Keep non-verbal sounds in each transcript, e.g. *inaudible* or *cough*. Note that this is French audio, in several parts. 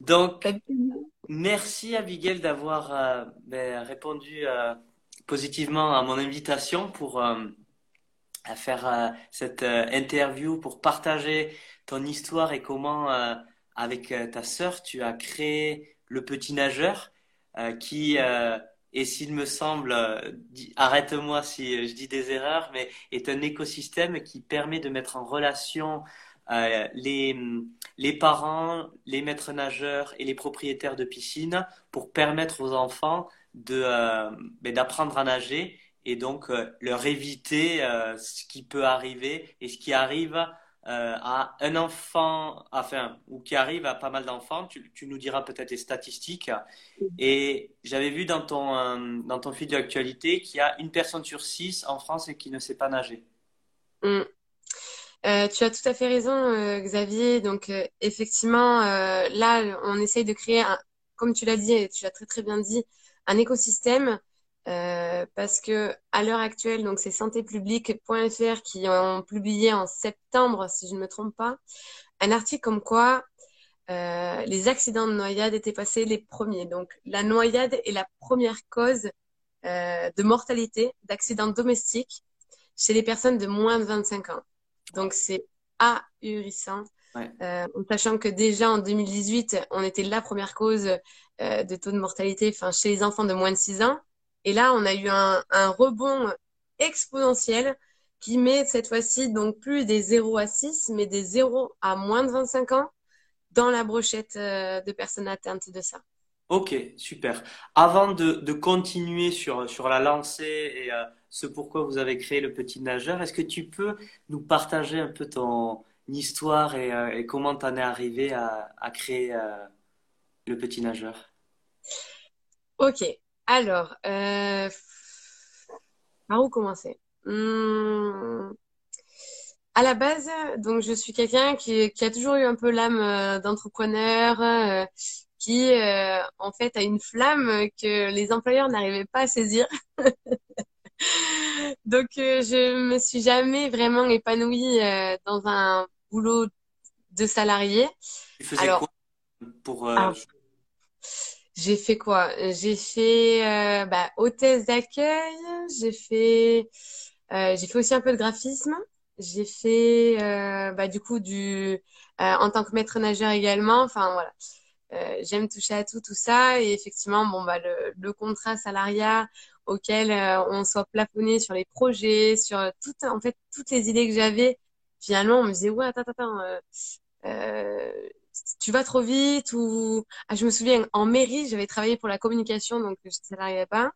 Donc, merci Abigail d'avoir euh, ben, répondu euh, positivement à mon invitation pour euh, faire cette interview, pour partager ton histoire et comment, avec ta sœur, tu as créé le petit nageur qui et s'il me semble, arrête-moi si je dis des erreurs, mais est un écosystème qui permet de mettre en relation euh, les, les parents, les maîtres nageurs et les propriétaires de piscines pour permettre aux enfants de euh, ben, d'apprendre à nager et donc euh, leur éviter ce qui peut arriver et ce qui arrive à un enfant, enfin, ou qui arrive à pas mal d'enfants. Tu, tu, nous diras peut-être les statistiques. Et j'avais vu dans ton, dans ton fil d'actualité qu'il y a une personne sur six en France qui ne sait pas nager. Mm. Euh, tu as tout à fait raison, euh, Xavier. Donc, euh, effectivement, là, on essaye de créer, un, comme tu l'as dit, et tu l'as très très bien dit, un écosystème parce que à l'heure actuelle, donc c'est santépublique.fr qui ont publié en septembre, si je ne me trompe pas, un article comme quoi les accidents de noyade étaient passés les premiers. Donc, la noyade est la première cause de mortalité, d'accidents domestiques chez les personnes de moins de 25 ans. Donc, c'est ahurissant. Euh, en sachant que déjà en 2018, on était la première cause euh, de taux de mortalité enfin, chez les enfants de moins de 6 ans. Et là, on a eu un, un rebond exponentiel qui met cette fois-ci donc plus des 0 à 6, mais des 0 à moins de 25 ans dans la brochette euh, de personnes atteintes de ça. Ok, super. Avant de, continuer sur, sur la lancée et euh, ce pourquoi vous avez créé le petit nageur. Est-ce que tu peux nous partager un peu ton histoire et, euh, comment tu en es arrivé à, créer euh, le petit nageur? Ok, alors, par où commencer? Hmm, À la base, donc je suis quelqu'un qui, a toujours eu un peu l'âme d'entrepreneur, qui en fait a une flamme que les employeurs n'arrivaient pas à saisir. *laughs* Donc, euh, je me suis jamais vraiment épanouie euh, dans un boulot de salarié. Tu faisais quoi pour euh, ah. J'ai fait quoi? J'ai fait bah, hôtesse d'accueil. J'ai fait j'ai fait aussi un peu de graphisme. J'ai fait bah, du coup du en tant que maître nageur également. Enfin voilà. J'aime toucher à tout, tout ça. Et effectivement, bon, bah, le, contrat salariat auquel euh, on soit plafonné sur les projets, sur tout, en fait, toutes les idées que j'avais. Finalement, on me disait, ouais, attends, attends, euh, euh, tu vas trop vite ou ah, je me souviens en mairie j'avais travaillé pour la communication donc je ne salariais pas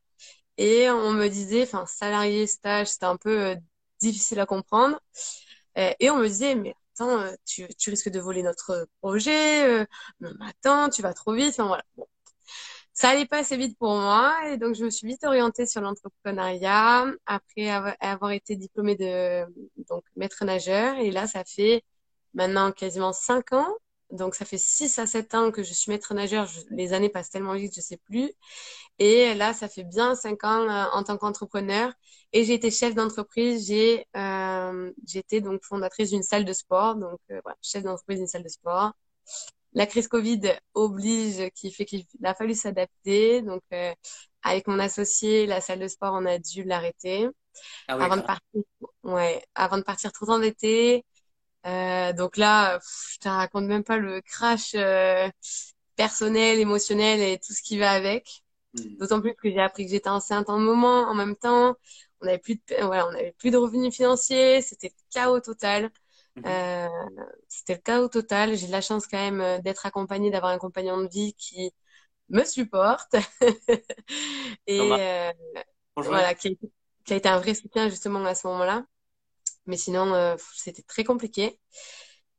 et on me disait enfin salarié stage c'était un peu euh, difficile à comprendre et on me disait mais attends tu, tu risques de voler notre projet mais attends tu vas trop vite enfin voilà. Bon. Ça allait pas assez vite pour moi et donc je me suis vite orientée sur l'entrepreneuriat après avoir été diplômée de donc maître nageur. Et là ça fait maintenant quasiment cinq ans donc ça fait six à sept ans que je suis maître nageur les années passent tellement vite je sais plus et là ça fait bien cinq ans euh, en tant qu'entrepreneur et j'ai été chef d'entreprise j'ai euh, j'étais donc fondatrice d'une salle de sport donc euh, voilà chef d'entreprise d'une salle de sport la crise Covid oblige, qui fait qu'il a fallu s'adapter. Donc, euh, avec mon associé, la salle de sport, on a dû l'arrêter. Ah avant de partir, ouais, avant de partir tout en été. Euh, donc là, je te raconte même pas le crash euh, personnel, émotionnel et tout ce qui va avec. Hmm. D'autant plus que j'ai appris que j'étais enceinte en moment, en même temps. On n'avait plus de, voilà, on avait plus de revenus financiers. C'était chaos total. Mhm. Euh, c'était le au total. J'ai de la chance quand même euh, d'être accompagnée, d'avoir un compagnon de vie qui me supporte *laughs* et euh, voilà, qui a, été un vrai soutien justement à ce moment-là. Mais sinon, c'était très compliqué.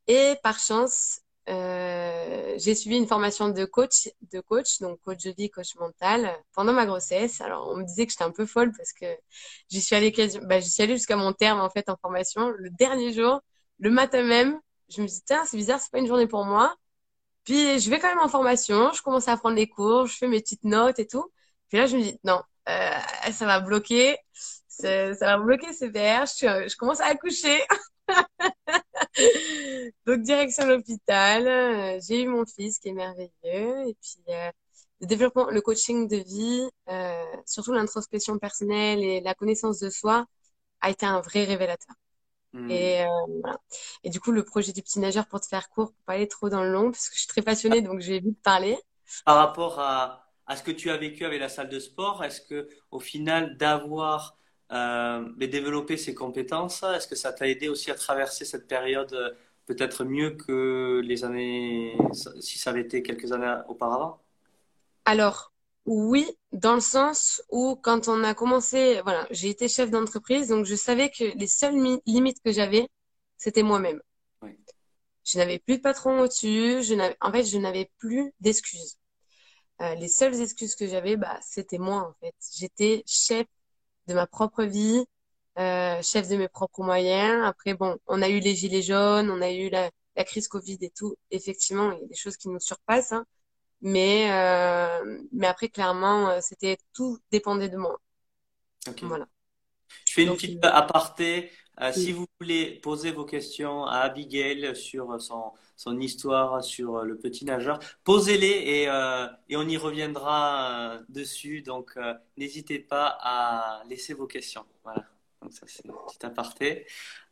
Et par chance, j'ai suivi une formation de coach, de coach, donc coach de vie, coach mental, pendant ma grossesse. Alors, on me disait que j'étais un peu folle parce que j'y suis allée, bah, j'y suis allée jusqu'à mon terme en fait en formation. Le dernier jour, le matin même, je me dis, tiens, c'est bizarre, c'est pas une journée pour moi. Puis je vais quand même en formation, je commence à prendre les cours, je fais mes petites notes et tout. Puis là, je me dis, non, euh, ça va bloquer, ça va bloquer sévère, je, je commence à accoucher. *laughs* Donc, direction l'hôpital, euh, j'ai eu mon fils qui est merveilleux. Et puis, euh, le développement, le coaching de vie, euh, surtout l'introspection personnelle et la connaissance de soi, a été un vrai révélateur. Et, voilà. et du coup, le projet du petit nageur, pour te faire court, pour pas aller trop dans le long, parce que je suis très passionnée, donc je vais vite parler. Par rapport à, à ce que tu as vécu avec la salle de sport, est-ce que au final d'avoir euh, développé ces compétences, est-ce que ça t'a aidé aussi à traverser cette période peut-être mieux que les années, si ça avait été quelques années auparavant? Alors, oui, dans le sens où quand on a commencé, voilà, j'ai été chef d'entreprise, donc je savais que les seules limites que j'avais, c'était moi-même. Oui. Je n'avais plus de patron au-dessus, je en fait, je n'avais plus d'excuses. Euh, les seules excuses que j'avais, bah, c'était moi, en fait. J'étais chef de ma propre vie, euh, chef de mes propres moyens. Après, bon, on a eu les gilets jaunes, on a eu la, la crise Covid et tout. Effectivement, il y a des choses qui nous surpassent. Hein. Mais, euh, mais après, clairement, euh, c'était tout dépendait de moi. Ok. Voilà. Je fais une Donc, petite aparté. Euh, si vous voulez poser vos questions à Abigail sur son, son histoire, sur le petit nageur, posez-les et, euh, et on y reviendra euh, dessus. Donc, euh, n'hésitez pas à laisser vos questions. Voilà. Donc, ça, c'est un petit aparté.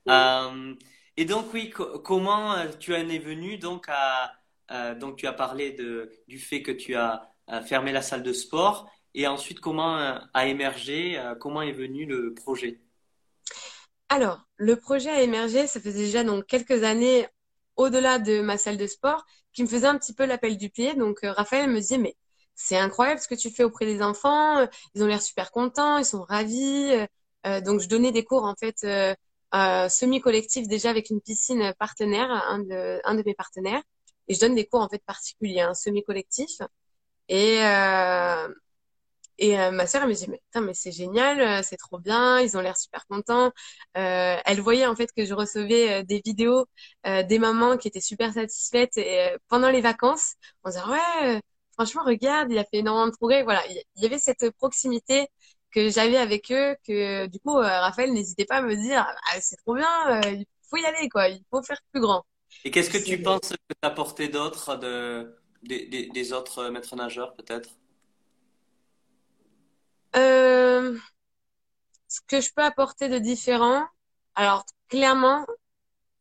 Euh, et donc, oui, co- comment euh, tu en es venu donc à, euh, donc tu as parlé de, du fait que tu as euh, fermé la salle de sport et ensuite comment euh, a émergé, euh, comment est venu le projet? Alors, le projet a émergé, ça faisait déjà donc quelques années au-delà de ma salle de sport, qui me faisait un petit peu l'appel du pied. Donc, euh, Raphaël me disait, mais c'est incroyable ce que tu fais auprès des enfants, euh, ils ont l'air super contents, ils sont ravis. Euh, donc, je donnais des cours en fait semi-collectifs déjà avec une piscine partenaire, un de, un mes partenaires, et je donne des cours en fait particuliers, hein, semi-collectifs. Et, euh, et euh, ma sœur, elle me dit, mais, putain, mais c'est génial, euh, c'est trop bien, ils ont l'air super contents. Euh, elle voyait en fait que je recevais des vidéos euh, des mamans qui étaient super satisfaites et, pendant les vacances. On disait, ouais, franchement, regarde, il a fait énormément de progrès. Voilà, il y avait cette proximité que j'avais avec eux, que du coup, Raphaël n'hésitait pas à me dire, ah, c'est trop bien, il faut y aller, quoi, il faut faire plus grand. Et qu'est-ce que tu penses que t'as apporté d'autre de, des, des, des autres maîtres nageurs, peut-être? Euh, ce que je peux apporter de différent, alors clairement,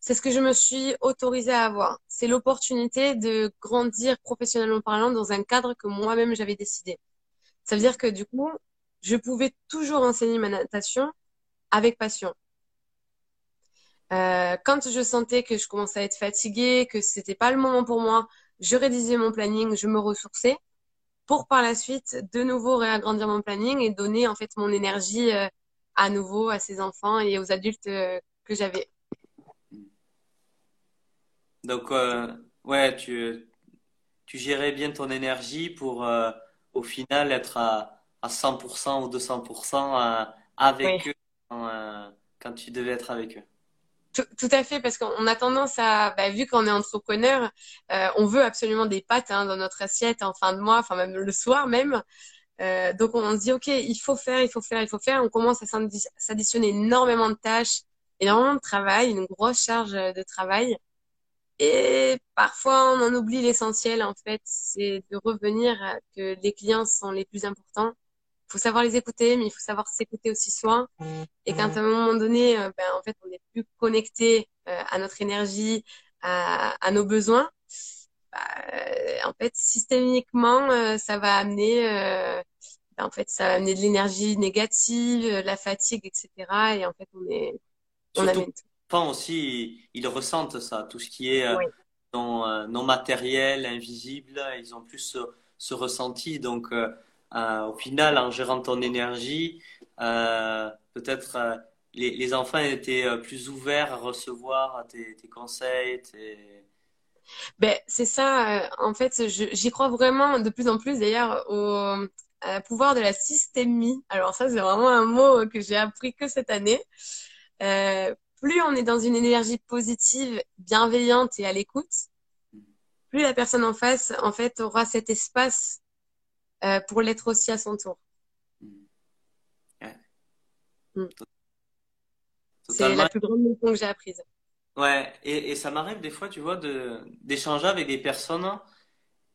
c'est ce que je me suis autorisée à avoir. C'est l'opportunité de grandir professionnellement parlant dans un cadre que moi-même j'avais décidé. Ça veut dire que du coup, je pouvais toujours enseigner ma natation avec passion. Euh, quand je sentais que je commençais à être fatiguée, que c'était pas le moment pour moi, je rédigeais mon planning, je me ressourçais pour par la suite de nouveau réagrandir mon planning et donner en fait mon énergie euh, à nouveau à ces enfants et aux adultes euh, que j'avais. Donc, euh, ouais, tu, tu gérais bien ton énergie pour euh, au final être à, à 100% ou 200% euh, Oui. avec eux quand, euh, quand tu devais être avec eux. Tout, à fait, parce qu'on a tendance à, bah, vu qu'on est entrepreneur, euh, on veut absolument des pâtes hein, dans notre assiette en fin de mois, enfin même le soir même. Euh, donc on se dit, OK, il faut faire, il faut faire, il faut faire. On commence à s'addi- s'additionner énormément de tâches, énormément de travail, une grosse charge de travail. Et parfois, on en oublie l'essentiel, en fait, c'est de revenir que les clients sont les plus importants. Il faut savoir les écouter, mais il faut savoir s'écouter aussi soi. Et qu'à un moment donné, euh, ben, en fait, on n'est plus connecté euh, à notre énergie, à, à nos besoins, bah, euh, en fait, systémiquement, euh, ça va amener, euh, ben, en fait, ça va amener de l'énergie négative, la fatigue, etc. Et en fait, on est, on Surtout amène tout. les enfants aussi, ils, ressentent ça, tout ce qui est Oui, non, non matériel, invisible, ils ont plus ce, ce ressenti. Donc, au final, en gérant ton énergie, euh, peut-être euh, les, les enfants étaient euh, plus ouverts à recevoir tes, tes conseils, tes... Ben, c'est ça, euh, en fait, j'y crois vraiment de plus en plus d'ailleurs au à pouvoir de la systémie. Alors ça, c'est vraiment un mot que j'ai appris que cette année. Euh, plus on est dans une énergie positive, bienveillante et à l'écoute, plus la personne en face, en fait, aura cet espace euh, pour l'être aussi à son tour. Ouais, Mm. C'est la plus grande leçon que j'ai apprise. Ouais, et, et ça m'arrive des fois, tu vois, de d'échanger avec des personnes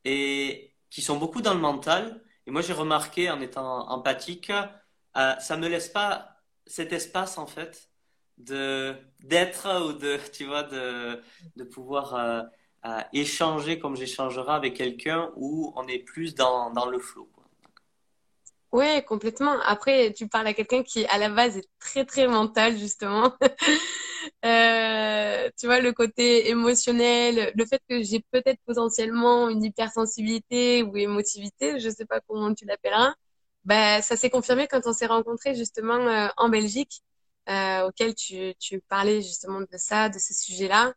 et qui sont beaucoup dans le mental. Et moi, j'ai remarqué en étant empathique, euh, ça me laisse pas cet espace en fait de d'être ou de, *laughs* tu vois, de de pouvoir euh, euh, échanger comme j'échangerai avec quelqu'un où on est plus dans dans le flow. Ouais, complètement. Après, tu parles à quelqu'un qui, à la base, est très, très mental, justement. *laughs* Euh, tu vois, le côté émotionnel, le fait que j'ai peut-être potentiellement une hypersensibilité ou émotivité, je sais pas comment tu l'appelleras, bah, ça s'est confirmé quand on s'est rencontrés, justement, euh, en Belgique, euh, auquel tu, tu parlais, justement, de ça, de ce sujet-là.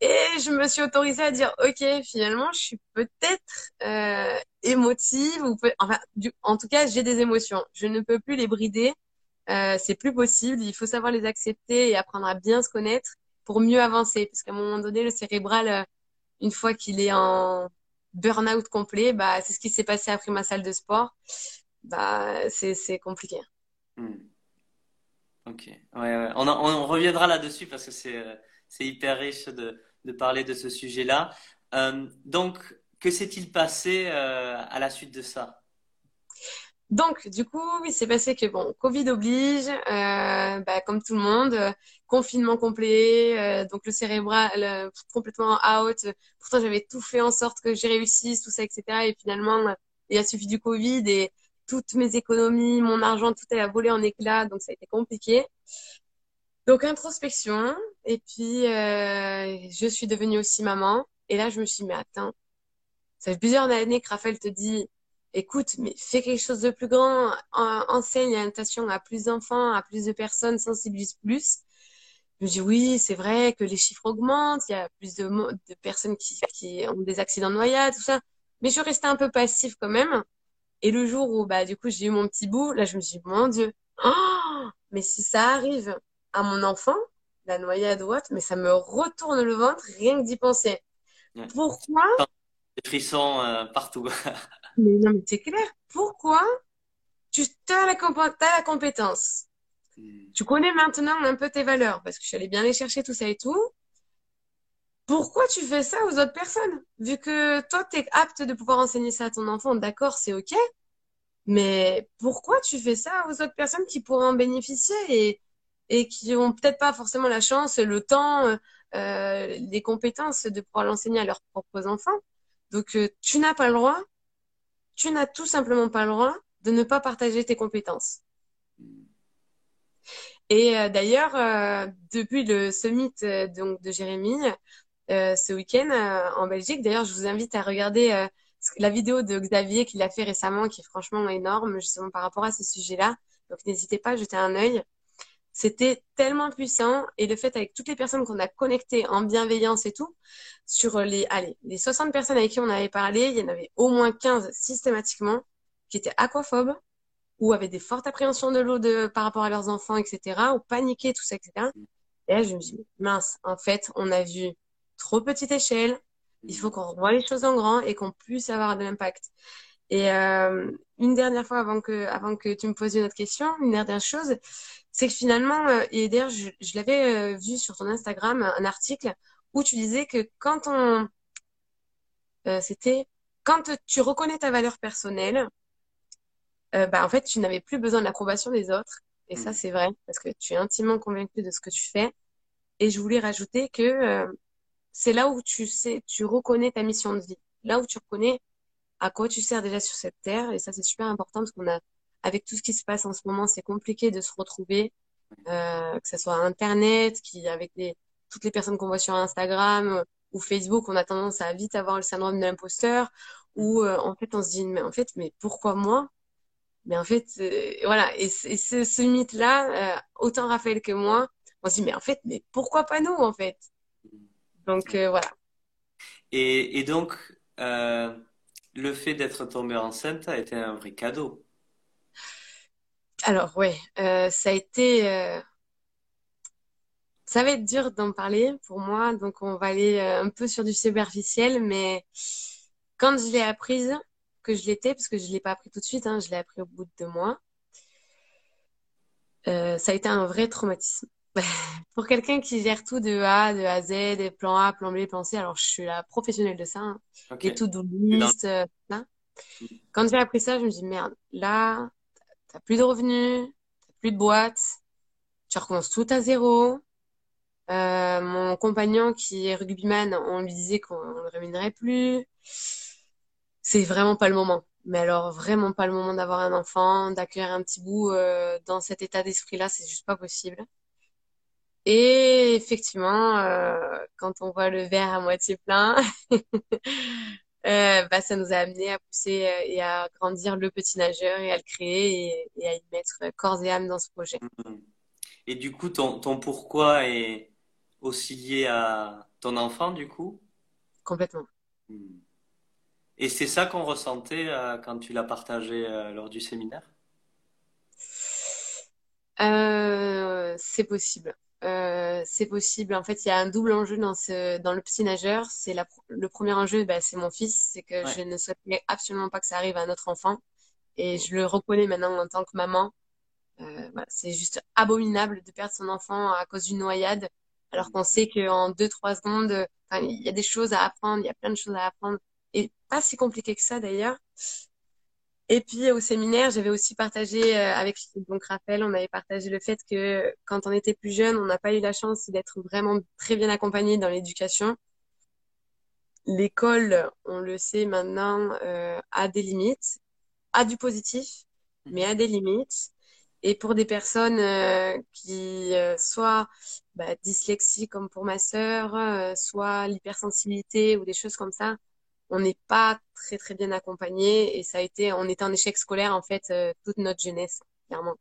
Et je me suis autorisée à dire, OK, finalement, je suis peut-être euh, émotive ou enfin, en tout cas, j'ai des émotions. Je ne peux plus les brider. Euh, c'est plus possible. Il faut savoir les accepter et apprendre à bien se connaître pour mieux avancer. Parce qu'à un moment donné, le cérébral, euh, une fois qu'il est en burn-out complet, bah, c'est ce qui s'est passé après ma salle de sport. Bah, c'est, compliqué. Hmm. Ok. Ouais. On, en- on reviendra là-dessus parce que c'est euh, hyper riche de de parler de ce sujet-là. Euh, donc, que s'est-il passé euh, à la suite de ça? Donc, du coup, il s'est passé que, bon, Covid oblige, euh, bah, comme tout le monde, confinement complet, donc le cérébral complètement out. Pourtant, j'avais tout fait en sorte que j'ai réussi, tout ça, etc. Et finalement, il a suffi du Covid et toutes mes économies, mon argent, tout a volé en éclats, donc ça a été compliqué. Donc, introspection. Et puis, euh, je suis devenue aussi maman. Et là, je me suis dit, mais attends, ça fait plusieurs années que Raphaël te dit, écoute, mais fais quelque chose de plus grand, en- enseigne la natation à plus d'enfants, à plus de personnes, sensibilise plus. Je me dis, oui, c'est vrai que les chiffres augmentent, il y a plus de, personnes qui, ont des accidents de noyade, tout ça. Mais je restée un peu passive quand même. Et le jour où, bah, du coup, j'ai eu mon petit bout, là, je me suis dit, mon Dieu, oh, mais si ça arrive à mon enfant, la noyade ou autre, mais ça me retourne le ventre rien que d'y penser. Ouais. Pourquoi? Des frissons euh, partout. *laughs* Mais non, mais c'est clair. Pourquoi tu as la, comp- t'as la compétence? Hmm. Tu connais maintenant un peu tes valeurs parce que je suis allée bien les chercher, tout ça et tout. Pourquoi tu fais ça aux autres personnes? Vu que toi, tu es apte de pouvoir enseigner ça à ton enfant, d'accord, c'est OK. Mais pourquoi tu fais ça aux autres personnes qui pourraient en bénéficier? Et, et qui ont peut-être pas forcément la chance, le temps, euh, euh, les compétences de pouvoir l'enseigner à leurs propres enfants? Donc, euh, tu n'as pas le droit, tu n'as tout simplement pas le droit de ne pas partager tes compétences. Et euh, d'ailleurs, euh, depuis le summit euh, donc de Jérémy, ce week-end en Belgique, d'ailleurs, je vous invite à regarder la vidéo de Xavier qu'il a fait récemment, qui est franchement énorme, justement par rapport à ce sujet-là. Donc, n'hésitez pas à jeter un œil. C'était tellement puissant et le fait avec toutes les personnes qu'on a connectées en bienveillance et tout, sur les, allez, les 60 personnes avec qui on avait parlé, il y en avait au moins 15 systématiquement qui étaient aquaphobes ou avaient des fortes appréhensions de l'eau de, par rapport à leurs enfants, etc., ou paniquaient, tout ça, etc. Et là, je me dis, mince, en fait, on a vu trop petite échelle, il faut qu'on revoie les choses en grand et qu'on puisse avoir de l'impact. Et euh, une dernière fois, avant que, avant que tu me poses une autre question, une dernière chose, c'est que finalement, euh, et d'ailleurs, je, je l'avais euh, vu sur ton Instagram, un article où tu disais que quand on, euh, c'était, quand tu reconnais ta valeur personnelle, euh, bah, en fait, tu n'avais plus besoin de l'approbation des autres. Et ça, Hmm. c'est vrai, parce que tu es intimement convaincu de ce que tu fais. Et je voulais rajouter que euh, c'est là où tu sais, tu reconnais ta mission de vie, là où tu reconnais à quoi tu sers déjà sur cette terre. Et ça, c'est super important parce qu'on a, avec tout ce qui se passe en ce moment, c'est compliqué de se retrouver, euh, que ce soit Internet, avec toutes les personnes qu'on voit sur Instagram euh, ou Facebook, on a tendance à vite avoir le syndrome de l'imposteur, où euh, en fait, on se dit, mais en fait, mais pourquoi moi? Mais en fait, voilà. Et, ce, mythe-là, autant Raphaël que moi, on se dit, mais en fait, mais pourquoi pas nous, en fait? Donc, voilà. Et, donc, le fait d'être tombée enceinte a été un vrai cadeau. Alors, ouais, euh, ça a été, euh, ça va être dur d'en parler pour moi. Donc, on va aller euh, un peu sur du superficiel, mais quand je l'ai apprise, que je l'étais, parce que je l'ai pas appris tout de suite, hein, je l'ai appris au bout de deux mois, euh, ça a été un vrai traumatisme. *laughs* pour quelqu'un qui gère tout de A, de A à Z, des plans A, plan B, plan C, alors je suis la professionnelle de ça, hein, Ok. les to-do list, euh, là. Quand j'ai appris ça, je me dis, merde, là, plus de revenus, t'as plus de boîte, tu recommences tout à zéro. Euh, mon compagnon qui est rugbyman, on lui disait qu'on ne le rémunérait plus. C'est vraiment pas le moment. Mais alors, vraiment pas le moment d'avoir un enfant, d'accueillir un petit bout euh, dans cet état d'esprit-là, c'est juste pas possible. Et effectivement, euh, quand on voit le verre à moitié plein, *laughs* euh, bah, ça nous a amené à pousser euh, et à grandir le petit nageur et à le créer et, et à y mettre corps et âme dans ce projet. Mhm. Et du coup, ton, ton pourquoi est aussi lié à ton enfant, du coup? Complètement. Mhm. Et c'est ça qu'on ressentait euh, quand tu l'as partagé lors du séminaire? C'est possible. Euh, c'est possible. En fait, il y a un double enjeu dans ce, dans le petit nageur. C'est la, le premier enjeu, bah, c'est mon fils. C'est que Ouais. je ne souhaiterais absolument pas que ça arrive à un autre enfant. Et je le reconnais maintenant en tant que maman. Euh, voilà, c'est juste abominable de perdre son enfant à cause d'une noyade, alors qu'on sait qu'en deux, trois secondes, enfin, il y a des choses à apprendre, il y a plein de choses à apprendre. Et pas si compliqué que ça d'ailleurs. Et puis au séminaire, j'avais aussi partagé euh, avec donc Raphaël, on avait partagé le fait que quand on était plus jeune, on n'a pas eu la chance d'être vraiment très bien accompagné dans l'éducation. L'école, on le sait maintenant, euh, a des limites, a du positif, mais Mhm. a des limites. Et pour des personnes euh, qui euh, soit bah, dyslexie comme pour ma sœur, euh, soit l'hypersensibilité ou des choses comme ça, on n'est pas très très bien accompagné et ça a été, on était en échec scolaire en fait euh, toute notre jeunesse, clairement.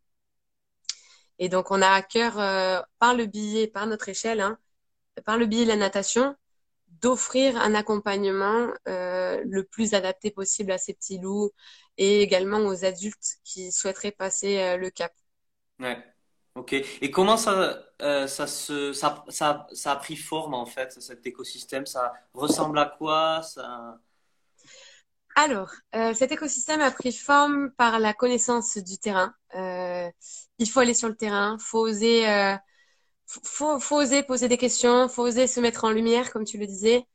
Et donc on a à cœur euh, par le biais, par notre échelle, hein, par le biais de la natation, d'offrir un accompagnement euh, le plus adapté possible à ces petits loups et également aux adultes qui souhaiteraient passer le cap. Ouais. Ok. Et comment ça, ça se, ça, ça, ça a pris forme en fait, cet écosystème? Ça ressemble à quoi? Ça... Alors, euh, cet écosystème a pris forme par la connaissance du terrain. Euh, il faut aller sur le terrain, faut oser, euh, faut, oser poser des questions, faut oser se mettre en lumière, comme tu le disais.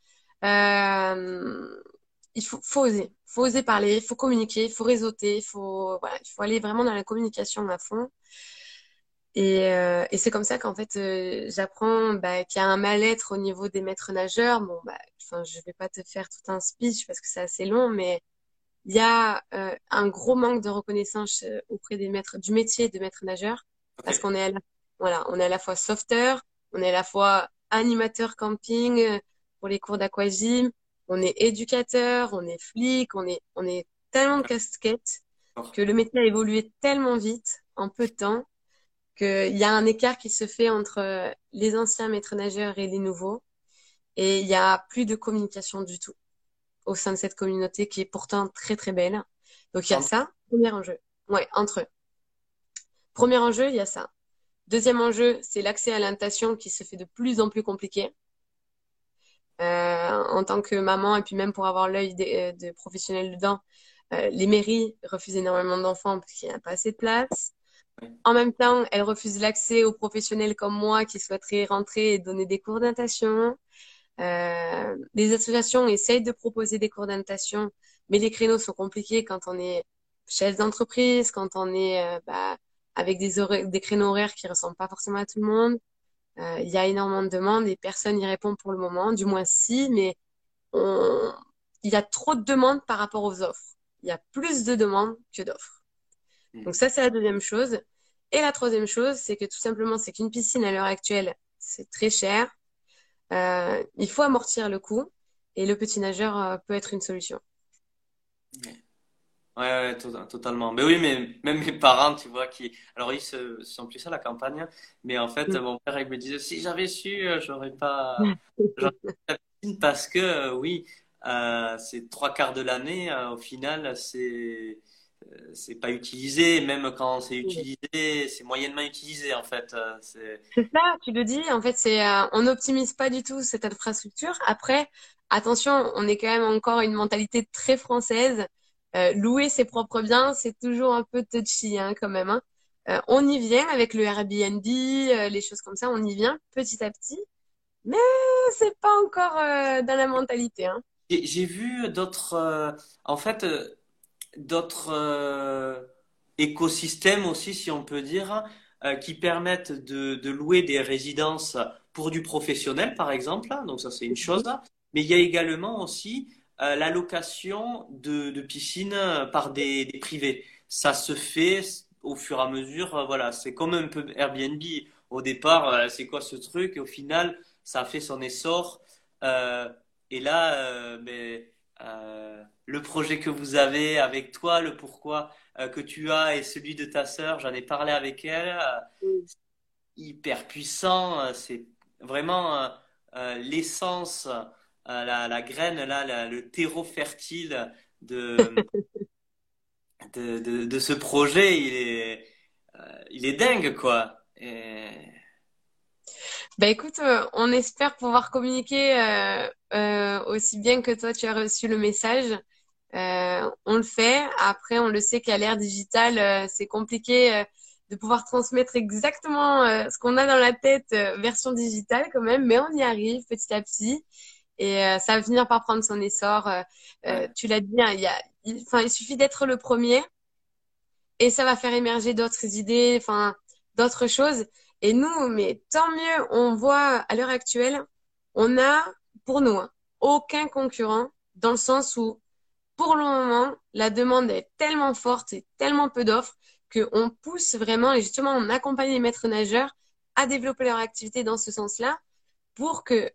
Il faut, oser, faut oser parler, faut communiquer, faut réseauter, il faut aller vraiment dans la communication à fond. Et, euh, et c'est comme ça qu'en fait, euh, j'apprends bah, qu'il y a un mal-être au niveau des maîtres nageurs. Bon, bah, enfin, je vais pas te faire tout un speech parce que c'est assez long, mais il y a euh, un gros manque de reconnaissance euh, auprès des maîtres du métier de maître nageur. Parce qu'on est à la, voilà, on est à la fois sauveteur, on est à la fois animateur camping euh, pour les cours d'aquagym, on est éducateur, on est flic, on est, on est tellement de casquettes que le métier a évolué tellement vite en peu de temps qu'il y a un écart qui se fait entre euh, les anciens maîtres nageurs et les nouveaux et il y a plus de communication du tout au sein de cette communauté qui est pourtant très très belle. Donc il y a ça, premier enjeu. Ouais, entre eux. Premier enjeu, il y a ça. Deuxième enjeu, c'est l'accès à la natation qui se fait de plus en plus compliqué. Euh, en tant que maman et puis même pour avoir l'œil de, de professionnel dedans, euh, les mairies refusent énormément d'enfants parce qu'il n'y a pas assez de place. En même temps, elles refusent l'accès aux professionnels comme moi qui souhaiteraient rentrer et donner des cours de. Euh, les associations essayent de proposer des cours de mais les créneaux sont compliqués quand on est chef d'entreprise, quand on est euh, bah, avec des, des créneaux horaires qui ressemblent pas forcément à tout le monde. Euh, Il y a énormément de demandes et personne n'y répond pour le moment, du moins si, mais on... il y a trop de demandes par rapport aux offres. Il y a plus de demandes que d'offres. Hmm. Donc ça, c'est la deuxième chose. Et la troisième chose, c'est que tout simplement, c'est qu'une piscine à l'heure actuelle, c'est très cher. Euh, il faut amortir le coût et le petit nageur euh, peut être une solution. Ouais, ouais, ouais, to- totalement. Mais oui, mais même mes parents, tu vois, qui, alors ils se, sont plus à la campagne, mais en fait, Mm. mon père, il me disait, si j'avais su, euh, j'aurais pas, *laughs* j'aurais pas fait la piscine parce que, oui, euh, c'est trois quarts de l'année, au final, c'est, c'est pas utilisé, même quand c'est utilisé, c'est moyennement utilisé, en fait. euh, c'est, ça, tu le dis. En fait, c'est euh, on n'optimise pas du tout cette infrastructure. Après, attention, on est quand même encore une mentalité très française. Euh, louer ses propres biens, c'est toujours un peu touchy, hein, quand même. Hein. on y vient avec le Airbnb, les choses comme ça, on y vient petit à petit. Mais c'est pas encore dans la mentalité. Hein. J'ai vu d'autres, en fait, d'autres écosystèmes aussi, si on peut dire, qui permettent de, de, louer des résidences pour du professionnel, par exemple. Donc ça, c'est une chose. Mais il y a également aussi euh, la location de, de piscines par des, des, privés. Ça se fait au fur et à mesure. Euh, voilà, c'est comme un peu Airbnb. Au départ, euh, c'est quoi ce truc? Et au final, ça a fait son essor. et là, ben, le projet que vous avez avec toi, le pourquoi que tu as et celui de ta sœur, j'en ai parlé avec elle. hyper puissant. C'est vraiment l'essence la, graine, là, le terreau fertile *laughs* de, de, de, ce projet, il est, euh, il est dingue, quoi. Ben écoute, euh, on espère pouvoir communiquer euh, aussi bien que toi tu as reçu le message. on le fait. Après, on le sait qu'à l'ère digitale, c'est compliqué de pouvoir transmettre exactement ce qu'on a dans la tête, version digitale quand même, mais on y arrive petit à petit et euh, ça va finir par prendre son essor. Euh, euh, tu l'as dit, hein, il, y a, il, suffit d'être le premier et ça va faire émerger d'autres idées, enfin d'autres choses. Et nous, mais tant mieux, on voit à l'heure actuelle, on a pour nous hein, aucun concurrent dans le sens où pour le moment, la demande est tellement forte et tellement peu d'offres qu'on pousse vraiment et justement on accompagne les maîtres nageurs à développer leur activité dans ce sens-là pour que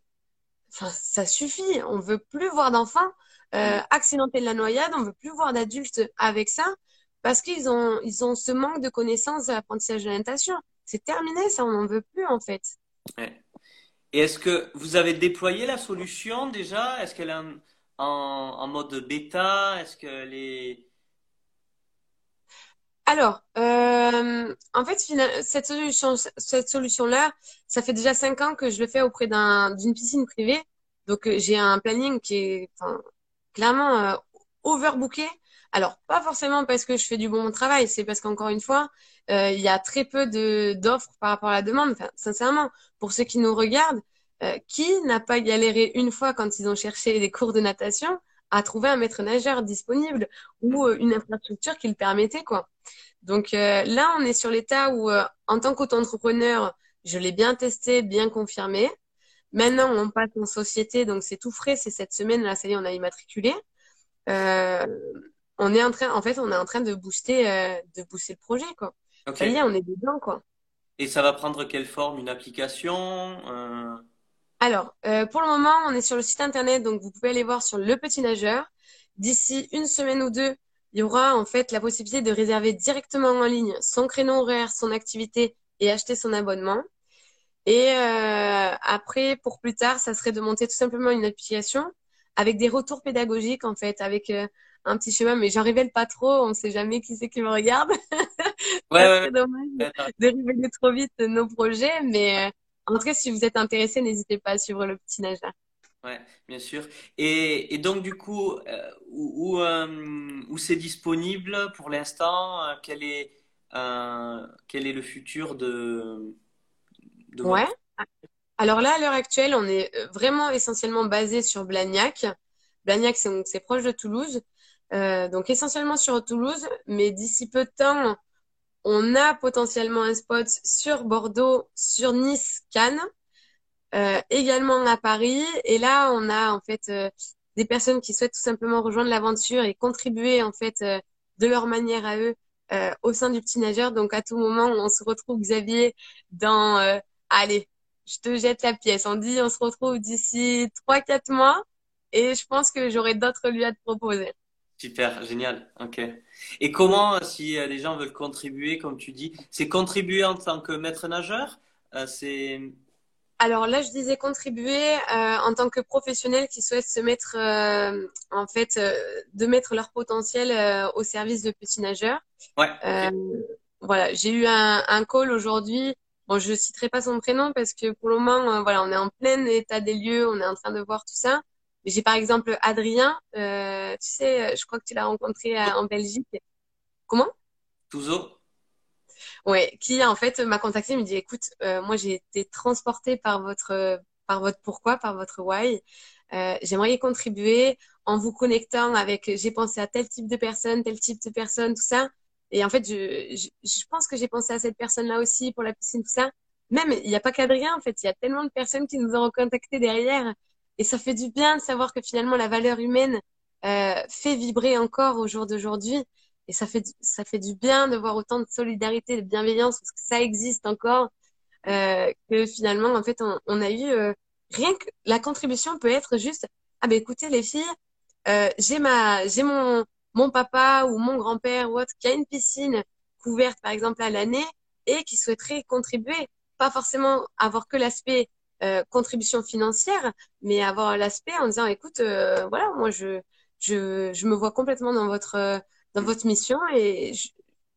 enfin, ça suffit. On veut plus voir d'enfants euh, accidenter de la noyade. On veut plus voir d'adultes avec ça parce qu'ils ont, ils ont ce manque de connaissances de l'apprentissage de la natation. C'est terminé, ça, on n'en veut plus en fait. Et est-ce que vous avez déployé la solution déjà? Est-ce qu'elle est en, en, mode bêta? Est-ce qu'elle est alors, euh, en fait, cette solution, cette solution-là, ça fait déjà cinq ans que je le fais auprès d'une piscine privée. Donc, euh, j'ai un planning qui est enfin, clairement euh, overbooké. Alors, pas forcément parce que je fais du bon travail, c'est parce qu'encore une fois, euh, il y a très peu d'offres par rapport à la demande. Enfin, sincèrement, pour ceux qui nous regardent, euh, qui n'a pas galéré une fois quand ils ont cherché des cours de natation à trouver un maître nageur disponible ou euh, une infrastructure qui le permettait, quoi. Donc euh, là, on est sur l'état où, en tant qu'auto-entrepreneur, je l'ai bien testé, bien confirmé. Maintenant, on passe en société, donc c'est tout frais. C'est cette semaine, là, ça y est, on a immatriculé. Euh, on est en train, en fait, on est en train de booster, de booster le projet, quoi. Ça y est, on est dedans, quoi. Et ça va prendre quelle forme? Une application? Alors, pour le moment, on est sur le site internet, donc vous pouvez aller voir sur Le Petit Nageur. D'ici une semaine ou deux, il y aura en fait la possibilité de réserver directement en ligne son créneau horaire, son activité et acheter son abonnement. Et euh, après, pour plus tard, ça serait de monter tout simplement une application avec des retours pédagogiques en fait, avec euh, un petit schéma. Mais j'en révèle pas trop, on ne sait jamais qui c'est qui me regarde. *laughs* Ouais, ouais, dommage de révéler trop vite nos projets, mais euh, en tout cas, si vous êtes intéressé, n'hésitez pas à suivre le petit nageur. Ouais, bien sûr. Et, et donc, du coup, euh, où, où, euh, où c'est disponible pour l'instant? euh, Quel est, quel est le futur de, de Ouais. votre... Alors là, à l'heure actuelle, on est vraiment essentiellement basé sur Blagnac. Blagnac, c'est c'est proche de Toulouse. Euh, donc essentiellement sur Toulouse, mais d'ici peu de temps, on a potentiellement un spot sur Bordeaux, sur Nice, Cannes. Euh, également à Paris. Et là, on a en fait euh, des personnes qui souhaitent tout simplement rejoindre l'aventure et contribuer en fait euh, de leur manière à eux au sein du petit nageur. Donc à tout moment, on se retrouve Xavier dans allez, je te jette la pièce. On dit on se retrouve d'ici trois quatre mois et je pense que j'aurai d'autres lieux à te proposer. Super, génial. Ok. Et comment, si les gens veulent contribuer, comme tu dis, c'est contribuer en tant que maître nageur? c'est alors là, je disais contribuer euh, en tant que professionnel qui souhaitent se mettre, euh, en fait, euh, de mettre leur potentiel euh, au service de petits nageurs. Ouais. Euh, voilà, j'ai eu un, un call aujourd'hui. Bon, je citerai pas son prénom parce que pour le moment, voilà, on est en plein état des lieux, on est en train de voir tout ça. J'ai par exemple Adrien, tu sais, je crois que tu l'as rencontré en Belgique. Comment? Touzo? Ouais, qui en fait m'a contacté, me dit écoute, euh, moi j'ai été transportée par votre par votre pourquoi, par votre why. Euh, J'aimerais y contribuer en vous connectant avec j'ai pensé à tel type de personne, tel type de personne, tout ça. Et en fait, je, je, je pense que j'ai pensé à cette personne-là aussi pour la piscine, tout ça. Même, il n'y a pas qu'Adrien, en fait, il y a tellement de personnes qui nous ont recontactés derrière. Et ça fait du bien de savoir que finalement, la valeur humaine euh, fait vibrer encore au jour d'aujourd'hui. Et ça fait, ça fait du bien de voir autant de solidarité, de bienveillance, parce que ça existe encore, euh, que finalement, en fait, on, on a eu, euh, rien que la contribution peut être juste, ah ben écoutez les filles, euh, j'ai ma, j'ai mon, mon papa ou mon grand-père ou autre qui a une piscine couverte par exemple à l'année et qui souhaiterait contribuer, pas forcément avoir que l'aspect euh, contribution financière, mais avoir l'aspect en disant écoute, euh, voilà, moi je, je, je me vois complètement dans votre dans votre mission et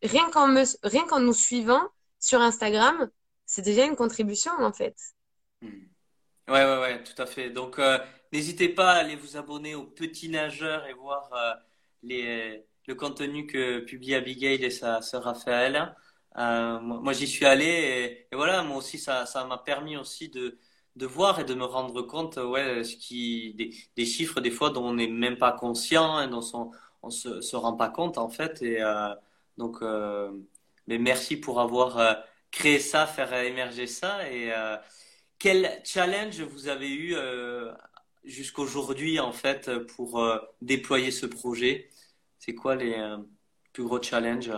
rien qu'en me rien qu'en nous suivant sur Instagram, c'est déjà une contribution en fait. Hmm. Ouais, ouais, ouais, tout à fait. Donc, euh, n'hésitez pas à aller vous abonner au Petit Nageur et voir euh, les, le contenu que publie Abigail et sa sœur Raphaël. Euh, moi, j'y suis allé et, voilà, moi aussi, ça m'a permis aussi de, de voir et de me rendre compte, ouais, ce qui, des, chiffres des fois dont on n'est même pas conscient, hein, dont on, on se, rend pas compte en fait. Et euh, donc, euh, mais merci pour avoir euh, créé ça, faire émerger ça et euh, quel challenge vous avez eu euh, jusqu'aujourd'hui en fait pour euh, déployer ce projet? C'est quoi les euh, plus gros challenges?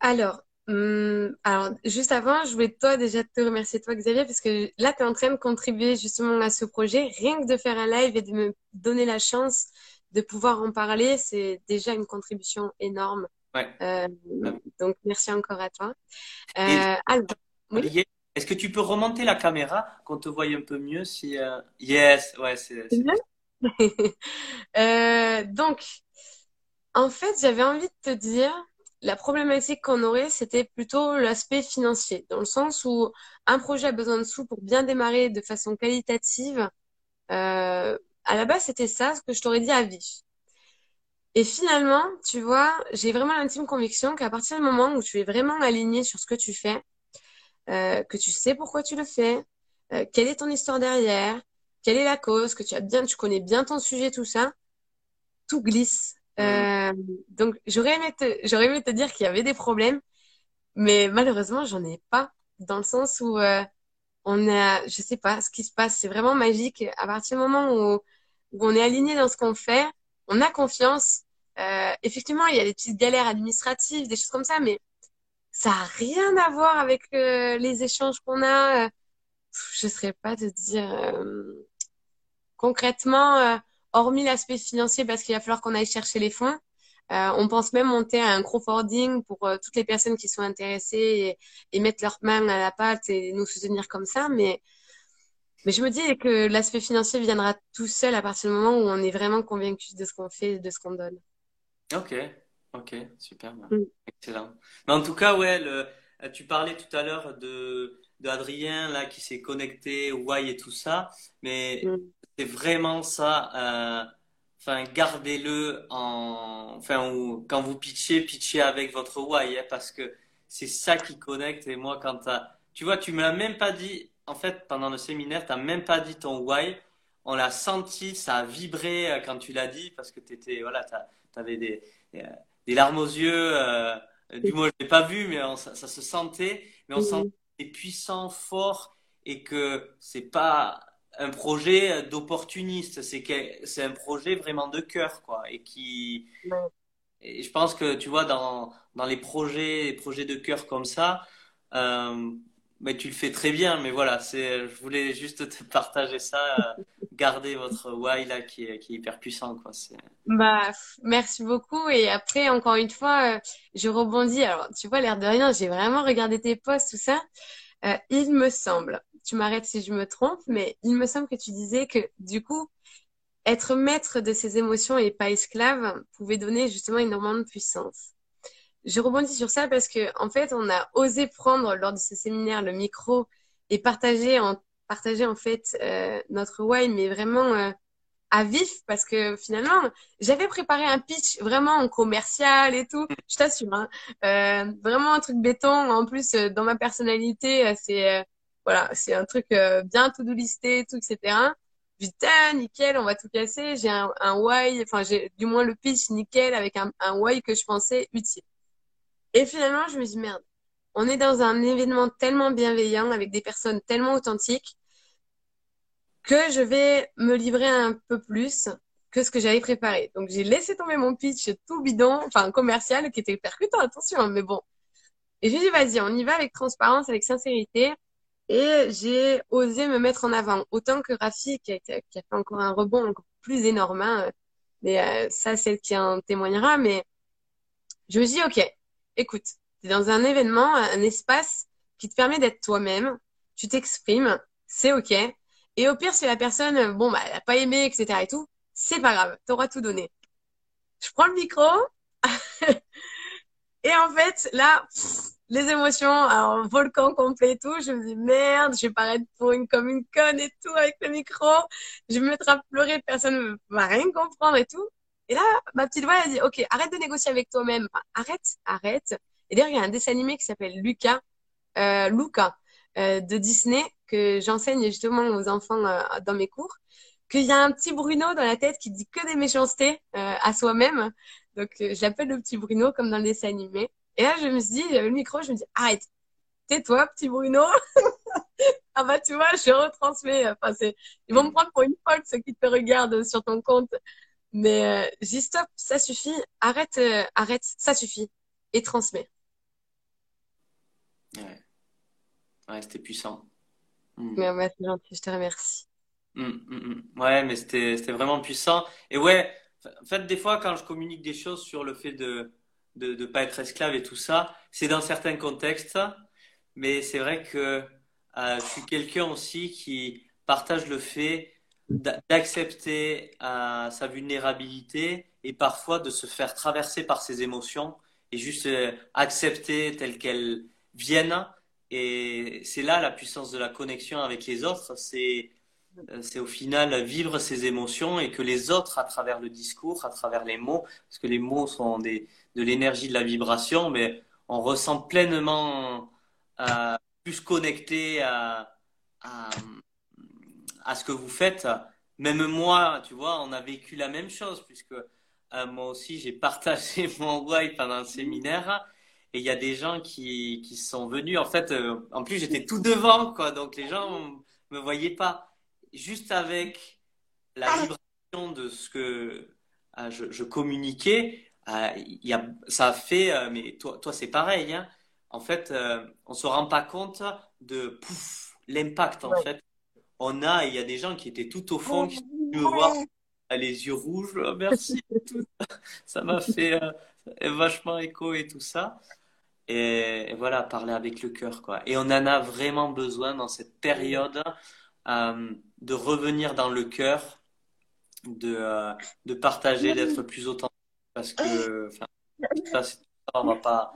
Alors, hum, alors juste avant, je voulais toi déjà te remercier toi Xavier parce que là tu es en train de contribuer justement à ce projet. Rien que de faire un live et de me donner la chance de pouvoir en parler, c'est déjà une contribution énorme. Ouais. Euh, donc merci encore à toi. Euh, alors, oui. Olivier, est-ce que tu peux remonter la caméra qu'on te voie un peu mieux si euh, Yes, ouais, c'est *laughs* Euh, donc, en fait, j'avais envie de te dire, la problématique qu'on aurait, c'était plutôt l'aspect financier, dans le sens où un projet a besoin de sous pour bien démarrer de façon qualitative. Euh, à la base, c'était ça, ce que je t'aurais dit à vie. Et finalement, tu vois, j'ai vraiment l'intime conviction qu'à partir du moment où tu es vraiment aligné sur ce que tu fais, euh, que tu sais pourquoi tu le fais, euh, quelle est ton histoire derrière, quelle est la cause, que tu as bien, tu connais bien ton sujet, tout ça, tout glisse. Euh, donc j'aurais aimé te, j'aurais aimé te dire qu'il y avait des problèmes, mais malheureusement j'en ai pas, dans le sens où euh, on a, je sais pas, ce qui se passe, c'est vraiment magique. À partir du moment où, où on est aligné dans ce qu'on fait, on a confiance. Euh, effectivement, il y a des petites galères administratives, des choses comme ça, mais ça a rien à voir avec euh, les échanges qu'on a. Euh, je ne saurais pas te dire euh, concrètement, euh, hormis l'aspect financier, parce qu'il va falloir qu'on aille chercher les fonds. Euh, on pense même monter un crowdfunding pour euh, toutes les personnes qui sont intéressées et, et mettre leurs mains à la pâte et nous soutenir comme ça. Mais, mais je me dis que l'aspect financier viendra tout seul à partir du moment où on est vraiment convaincu de ce qu'on fait et de ce qu'on donne. Ok, ok, super, Mm. excellent. Mais en tout cas, ouais, le, tu parlais tout à l'heure de, de Adrien là qui s'est connecté, Why et tout ça, mais Mm. C'est vraiment ça. euh, Enfin, gardez-le en, enfin, ou- quand vous pitchez, pitchez avec votre Why, hein, parce que c'est ça qui connecte. Et moi, quand tu vois, tu me l'as même pas dit. En fait, pendant le séminaire, t'as même pas dit ton Why. On l'a senti, ça a vibré euh, quand tu l'as dit, parce que t'étais, voilà, t'as, t'avais des, des, des larmes aux yeux. Euh, du moins, je l'ai pas vu, mais on- ça, ça se sentait. Mais on sentait puissant, fort, et que c'est pas un projet d'opportuniste, c'est un projet vraiment de cœur, quoi, et qui, Ouais. et je pense que tu vois dans dans les projets, les projets de cœur comme ça, euh, mais tu le fais très bien. Mais voilà, c'est, je voulais juste te *laughs* partager ça, euh, garder votre why là qui est qui est hyper puissant, quoi. C'est, Bah, merci beaucoup. Et après, encore une fois, euh, je rebondis. Alors, tu vois, l'air de rien, j'ai vraiment regardé tes posts, tout ça. Euh, il me semble, tu m'arrêtes si je me trompe, mais il me semble que tu disais que du coup, être maître de ses émotions et pas esclave pouvait donner justement énormément de puissance. Je rebondis sur ça parce que, en fait, on a osé prendre lors de ce séminaire le micro et partager en, partager en fait euh, notre why, mais vraiment euh, à vif parce que finalement, j'avais préparé un pitch vraiment commercial et tout. Je t'assure, hein. euh, vraiment un truc béton. En plus, dans ma personnalité, c'est voilà, c'est un truc bien tout listé, tout etc. Putain, nickel, on va tout casser. J'ai un, why, enfin j'ai du moins le pitch nickel avec un, un why que je pensais utile. Et finalement, je me dis merde, on est dans un événement tellement bienveillant avec des personnes tellement authentiques que je vais me livrer un peu plus que ce que j'avais préparé. Donc j'ai laissé tomber mon pitch tout bidon, enfin commercial, qui était percutant, attention, hein, mais bon. Et j'ai dit vas-y, on y va avec transparence, avec sincérité. Et j'ai osé me mettre en avant, autant que Rafi, qui a, qui a fait encore un rebond encore plus énorme. Hein. Mais euh, ça, c'est qui en témoignera. Mais je me dis, ok, écoute, tu es dans un événement, un espace qui te permet d'être toi-même, tu t'exprimes, c'est ok. Et au pire, si la personne, bon, bah, elle a pas aimé, etc. et tout, c'est pas grave, tu tout donné. Je prends le micro. *laughs* et en fait, là, les émotions, un volcan complet et tout, je me dis merde, je vais paraître pour une comme une conne et tout avec le micro. Je vais me mettre à pleurer, personne ne va rien comprendre et tout. Et là, ma petite voix, elle dit, OK, arrête de négocier avec toi-même. arrête, arrête. Et d'ailleurs, il y a un dessin animé qui s'appelle Lucas, euh, Luca, euh, de Disney, que j'enseigne justement aux enfants euh, dans mes cours, qu'il y a un petit Bruno dans la tête qui dit que des méchancetés euh, à soi-même. Donc, euh, je l'appelle le petit Bruno, comme dans le dessin animé. Et là, je me suis dit, j'avais le micro, je me dis, arrête, tais-toi, petit Bruno. *laughs* ah bah, tu vois, je retransmets. Enfin, c'est, ils vont me prendre pour une folle, ceux qui te regardent sur ton compte. Mais euh, j'ai stop, ça suffit, arrête, euh, arrête, ça suffit, et transmets. Ouais, ouais c'était puissant. Mm. Mais ouais, c'est gentil, je te remercie. Mm, mm, ouais, mais c'était c'était vraiment puissant. Et ouais, en fait, des fois, quand je communique des choses sur le fait de de ne pas être esclave et tout ça, c'est dans certains contextes, mais c'est vrai que euh, je suis quelqu'un aussi qui partage le fait d'accepter euh, sa vulnérabilité et parfois de se faire traverser par ses émotions et juste euh, accepter telles qu'elles viennent. Et c'est là la puissance de la connexion avec les autres, c'est c'est au final vivre ses émotions et que les autres, à travers le discours, à travers les mots, parce que les mots sont des, de l'énergie de la vibration, mais on ressent pleinement euh, plus connecté à, à, à ce que vous faites. Même moi, tu vois, on a vécu la même chose, puisque euh, moi aussi, j'ai partagé *laughs* mon why pendant un séminaire. Et il y a des gens qui, qui sont venus. En fait, euh, en plus, j'étais tout devant, quoi. Donc, les gens me voyaient pas. Juste avec la vibration de ce que je, je, communiquais, il y a, ça a fait. mais toi, toi c'est pareil. Hein. En fait, on se rend pas compte de l'impact, en fait, on a, il y a des gens qui étaient tout au fond, qui me voir les yeux rouges, oh, merci. *laughs* ça m'a fait euh, vachement écho et tout ça. Et, voilà, parler avec le cœur, quoi. Et on en a vraiment besoin dans cette période euh, de revenir dans le cœur, de, euh, de partager, d'être plus authentique. Parce que, ça, on va pas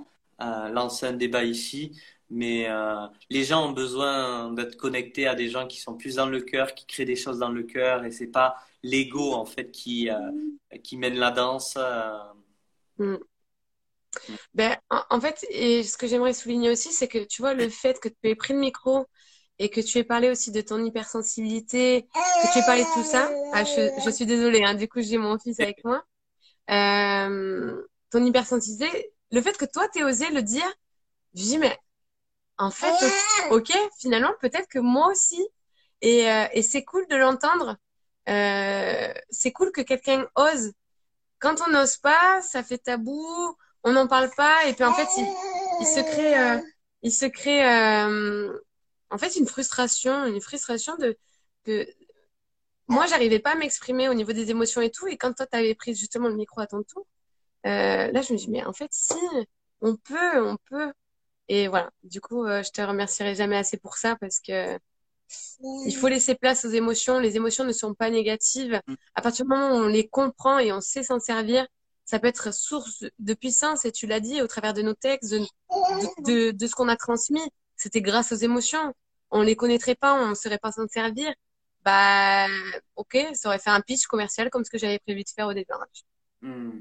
lancer un débat ici, mais euh, les gens ont besoin d'être connectés à des gens qui sont plus dans le cœur, qui créent des choses dans le cœur, et c'est pas l'ego en fait qui euh, qui mène la danse. Euh. Mm. Ben, en, fait, ce que j'aimerais souligner aussi, c'est que tu vois le fait que tu aies pris le micro et que tu aies parlé aussi de ton hypersensibilité, que tu aies parlé de tout ça. Ah, je, je suis désolée, hein, du coup j'ai mon fils avec moi. Ton hypersensibilité, le fait que toi tu aies osé le dire, je dis mais en fait, ok, finalement, peut-être que moi aussi. Et, euh, et c'est cool de l'entendre. Euh, c'est cool que quelqu'un ose. Quand on n'ose pas, ça fait tabou, on n'en parle pas, et puis en fait, il, il se crée, euh, il se crée, euh, en fait, une frustration, une frustration de, de... moi, j'arrivais pas à m'exprimer au niveau des émotions et tout, et quand toi, t'avais pris justement le micro à ton tour, euh, là, je me dis, mais en fait, si, on peut, on peut. Et voilà, du coup, euh, je te remercierai jamais assez pour ça parce que il faut laisser place aux émotions. Les émotions ne sont pas négatives. Mm. À partir du moment où on les comprend et on sait s'en servir, ça peut être source de puissance. Et tu l'as dit au travers de nos textes, de, de, de, ce qu'on a transmis. C'était grâce aux émotions. On les connaîtrait pas, on ne saurait pas s'en servir. Bah, ok, ça aurait fait un pitch commercial comme ce que j'avais prévu de faire au départ. Hmm.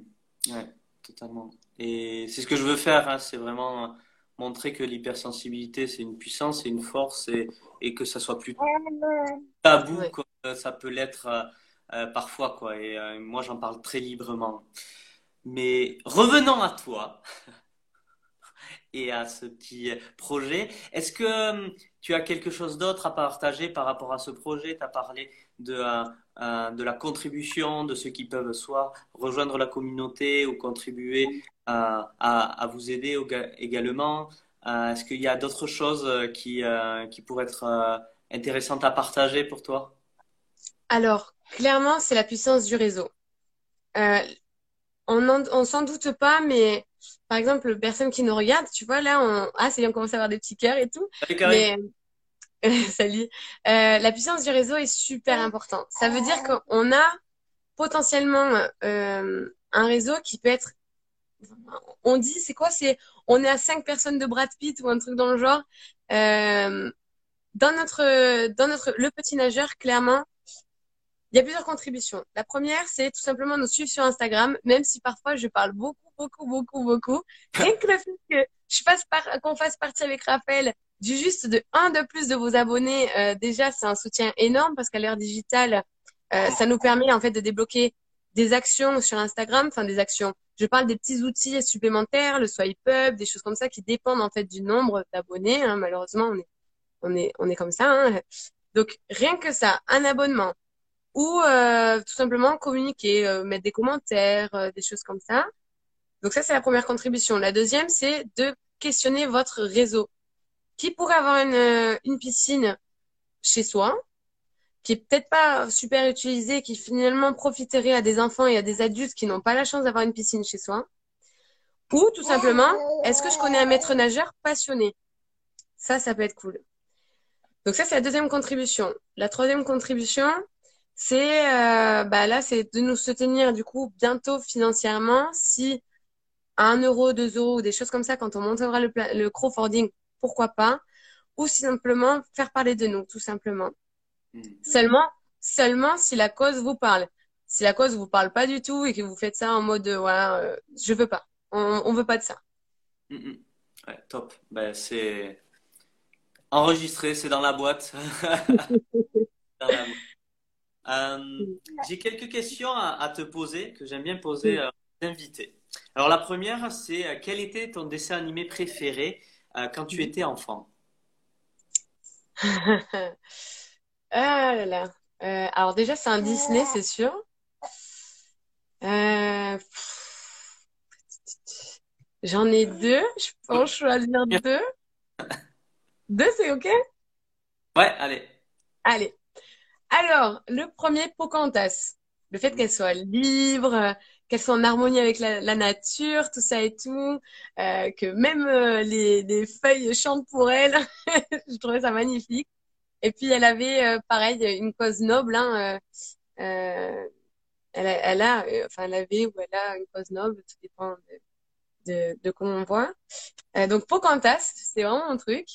Ouais, totalement. Et c'est ce que je veux faire, hein, c'est vraiment montrer que l'hypersensibilité, c'est une puissance, c'est une force et, et que ça soit plus tabou Ouais. comme ça peut l'être euh, euh, parfois, quoi. Et euh, moi, j'en parle très librement. Mais revenons à toi et à ce petit projet. Est-ce que euh, tu as quelque chose d'autre à partager par rapport à ce projet? Tu as parlé de, euh, euh, de la contribution, de ceux qui peuvent soit rejoindre la communauté ou contribuer euh, à, à vous aider également. Euh, est-ce qu'il y a d'autres choses euh, qui, euh, qui pourraient être euh, intéressantes à partager pour toi? Alors, clairement, c'est la puissance du réseau. Euh, on on s'en doute pas, mais par exemple, les personnes qui nous regardent, tu vois, là, on, ah, ça y est, on commence à avoir des petits cœurs et tout. Salut Karine. Mais, *laughs* salut. Euh, la puissance du réseau est super importante. Ça veut dire qu'on a potentiellement euh, un réseau qui peut être, on dit, c'est quoi? C'est, on est à cinq personnes de Brad Pitt ou un truc dans le genre. Euh, dans notre, dans notre, le petit nageur, clairement, il y a plusieurs contributions. La première, c'est tout simplement nous suivre sur Instagram, même si parfois je parle beaucoup, beaucoup, beaucoup, beaucoup. Rien que le fait que je fasse par, qu'on fasse partie avec Raphaël du juste de un de plus de vos abonnés, euh, déjà, c'est un soutien énorme parce qu'à l'heure digitale, euh, ça nous permet en fait de débloquer des actions sur Instagram, enfin des actions. Je parle des petits outils supplémentaires, le swipe up, des choses comme ça qui dépendent en fait du nombre d'abonnés. hein. Malheureusement, on est, on est, on est comme ça. hein. Donc rien que ça, un abonnement ou euh, tout simplement communiquer, euh, mettre des commentaires, euh, des choses comme ça. Donc ça, c'est la première contribution. La deuxième, c'est de questionner votre réseau. Qui pourrait avoir une, euh, une piscine chez soi, qui est peut-être pas super utilisée, qui finalement profiterait à des enfants et à des adultes qui n'ont pas la chance d'avoir une piscine chez soi? Ou tout simplement, est-ce que je connais un maître nageur passionné? Ça, ça peut être cool. Donc ça, c'est la deuxième contribution. La troisième contribution, c'est euh, bah là, c'est de nous soutenir du coup bientôt financièrement. Si à 1 euro, 2 euros ou des choses comme ça, quand on montera le, crowdfunding, pourquoi pas. Ou simplement faire parler de nous, tout simplement. Hmm. Seulement, seulement si la cause vous parle. Si la cause vous parle pas du tout et que vous faites ça en mode euh, voilà, euh, je veux pas. On, on veut pas de ça. Hmm, hmm. Ouais, top. Ben, c'est enregistré, c'est dans la boîte. *laughs* Dans la boîte. Euh, j'ai quelques questions à, à te poser que j'aime bien poser euh, aux invités. Alors la première, c'est euh, quel était ton dessin animé préféré quand tu étais enfant? *laughs* Ah là là. Alors déjà, c'est un Disney, c'est sûr. J'en ai deux. Je peux en choisir deux. *laughs* Deux, c'est OK? Ouais, allez. Allez. Alors, le premier, Pocahontas. Le fait qu'elle soit libre, qu'elle soit en harmonie avec la, nature, tout ça et tout, euh, que même euh, les, les feuilles chantent pour elle. *laughs* Je trouvais ça magnifique. Et puis, elle avait, euh, pareil, une cause noble. Hein, euh, euh, elle a, elle enfin, elle avait ou elle a une cause noble, tout dépend de, de, de comment on voit. Donc, Pocahontas, c'est vraiment mon truc.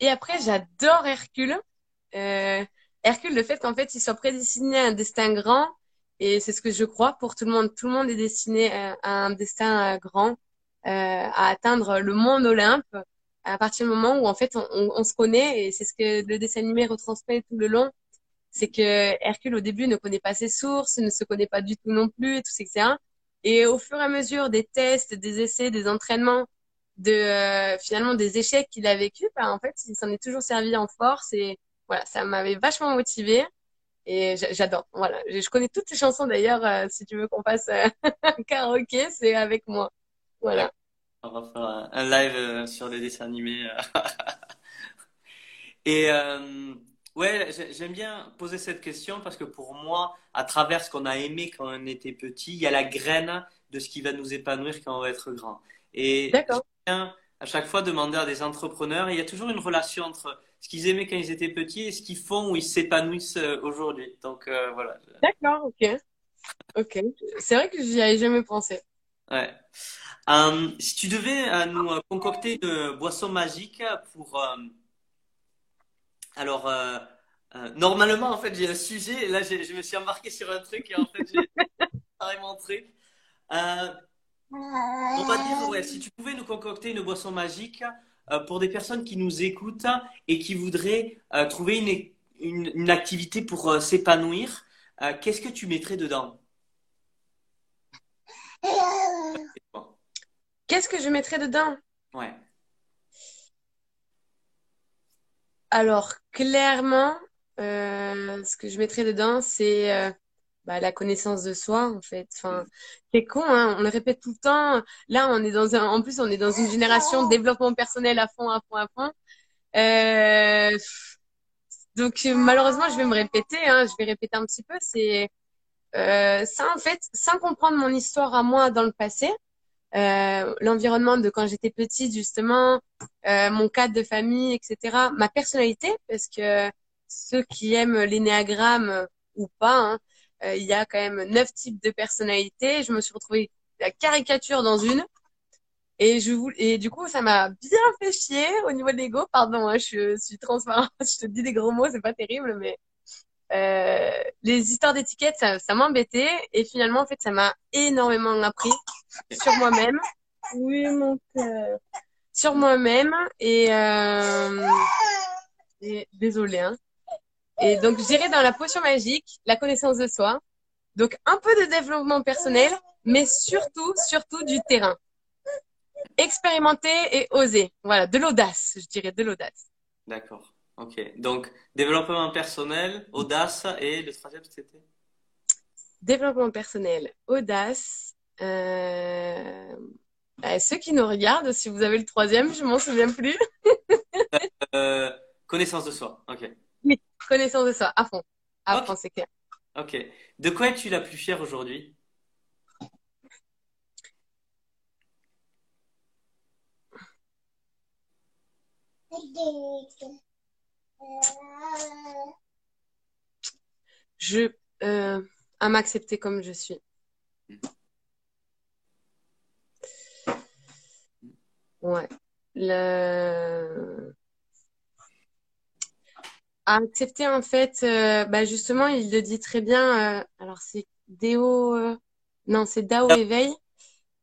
Et après, j'adore Hercule. Euh, Hercule, le fait qu'en fait, il soit prédestiné à un destin grand, et c'est ce que je crois pour tout le monde. Tout le monde est destiné à, à un destin euh, grand, euh, à atteindre le monde Olympe, à partir du moment où en fait on se connaît, et c'est ce que le dessin animé retransmet tout le long. C'est que Hercule au début ne connaît pas ses sources, ne se connaît pas du tout non plus, et tout, etc. Et au fur et à mesure des tests, des essais, des entraînements, de euh, finalement des échecs qu'il a vécu, bah, en fait, il s'en est toujours servi en force et voilà, ça m'avait vachement motivée et j'a- j'adore. Voilà, je connais toutes les chansons d'ailleurs. euh, si tu veux qu'on fasse euh, un *laughs* karaoké, c'est avec moi. Voilà. On va faire un, live euh, sur les dessins animés. euh. *laughs* Et euh, ouais, j'ai- j'aime bien poser cette question parce que pour moi, à travers ce qu'on a aimé quand on était petit, il y a la graine de ce qui va nous épanouir quand on va être grand. Et j'aime D'accord. bien à chaque fois demander à des entrepreneurs, il y a toujours une relation entre ce qu'ils aimaient quand ils étaient petits et ce qu'ils font ou ils s'épanouissent euh, aujourd'hui. Donc euh, voilà. D'accord. Ok. Ok. C'est vrai que j'y avais jamais pensé. Ouais. Euh, si tu devais euh, nous concocter une boisson magique pour, alors, normalement, en fait, j'ai un sujet. Et là, je me suis embarqué sur un truc et en fait, j'ai *laughs* carrément un truc. On va dire, ouais, si tu pouvais nous concocter une boisson magique pour des personnes qui nous écoutent et qui voudraient trouver une, une, activité pour s'épanouir, qu'est-ce que tu mettrais dedans? *laughs* Qu'est-ce que je mettrais dedans? Ouais. Alors, clairement, euh, ce que je mettrais dedans, c'est euh, bah, la connaissance de soi, en fait. Enfin, c'est con, hein, on le répète tout le temps. Là, on est dans un, en plus, on est dans une génération de développement personnel à fond, à fond, à fond. Euh, donc, malheureusement, je vais me répéter, hein, je vais répéter un petit peu. C'est euh, ça, en fait, sans comprendre mon histoire à moi dans le passé, euh, l'environnement de quand j'étais petite, justement, euh, mon cadre de famille, etc., ma personnalité, parce que ceux qui aiment l'énéagramme ou pas, hein, euh, il y a quand même neuf types de personnalités. Je me suis retrouvée la caricature dans une. Et, je, et du coup, ça m'a bien fait chier au niveau de l'ego. Pardon, hein, je suis transparente, *laughs* je te dis des gros mots, c'est pas terrible, mais euh, les histoires d'étiquettes, ça, ça m'embêtait. Et finalement, en fait, ça m'a énormément appris sur moi-même. Oui, mon cœur. Sur moi-même. Et, euh, et désolé, hein. Et donc, je dirais dans la potion magique, la connaissance de soi. Donc, un peu de développement personnel, mais surtout, surtout du terrain. Expérimenter et oser. Voilà, de l'audace, je dirais, de l'audace. D'accord. Ok. Donc, développement personnel, audace et le troisième, c'était? Développement personnel, audace. Euh... Bah, ceux qui nous regardent, si vous avez le troisième, je m'en souviens plus. *laughs* euh, connaissance de soi. Ok. Oui, connaissance de soi, à fond. À fond, c'est clair. Ok. De quoi es-tu la plus fière aujourd'hui? Je, euh, à m'accepter comme je suis. Ouais. Le... À accepter, en fait, euh, bah justement, il le dit très bien. Euh, alors, c'est Déo. Euh, non, c'est Dao Éveil.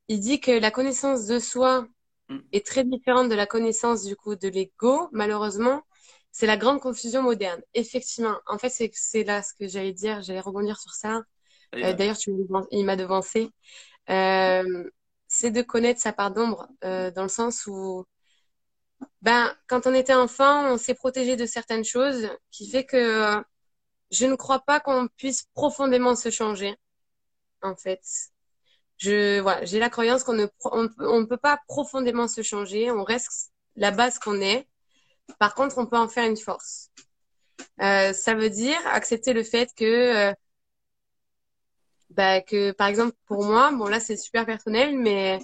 Il dit que la connaissance de soi mm. est très différente de la connaissance, du coup, de l'ego, malheureusement c'est la grande confusion moderne. Effectivement, en fait, c'est c'est là ce que j'allais dire. J'allais rebondir sur ça. Euh, d'ailleurs, tu il m'a devancé. Euh, c'est de connaître sa part d'ombre euh, dans le sens où, ben, quand on était enfant, on s'est protégé de certaines choses, qui fait que je ne crois pas qu'on puisse profondément se changer. En fait, je voilà, j'ai la croyance qu'on ne on, on peut pas profondément se changer. On reste la base qu'on est par contre, on peut en faire une force. Euh, ça veut dire accepter le fait que, euh, bah, que par exemple pour moi, bon là c'est super personnel, mais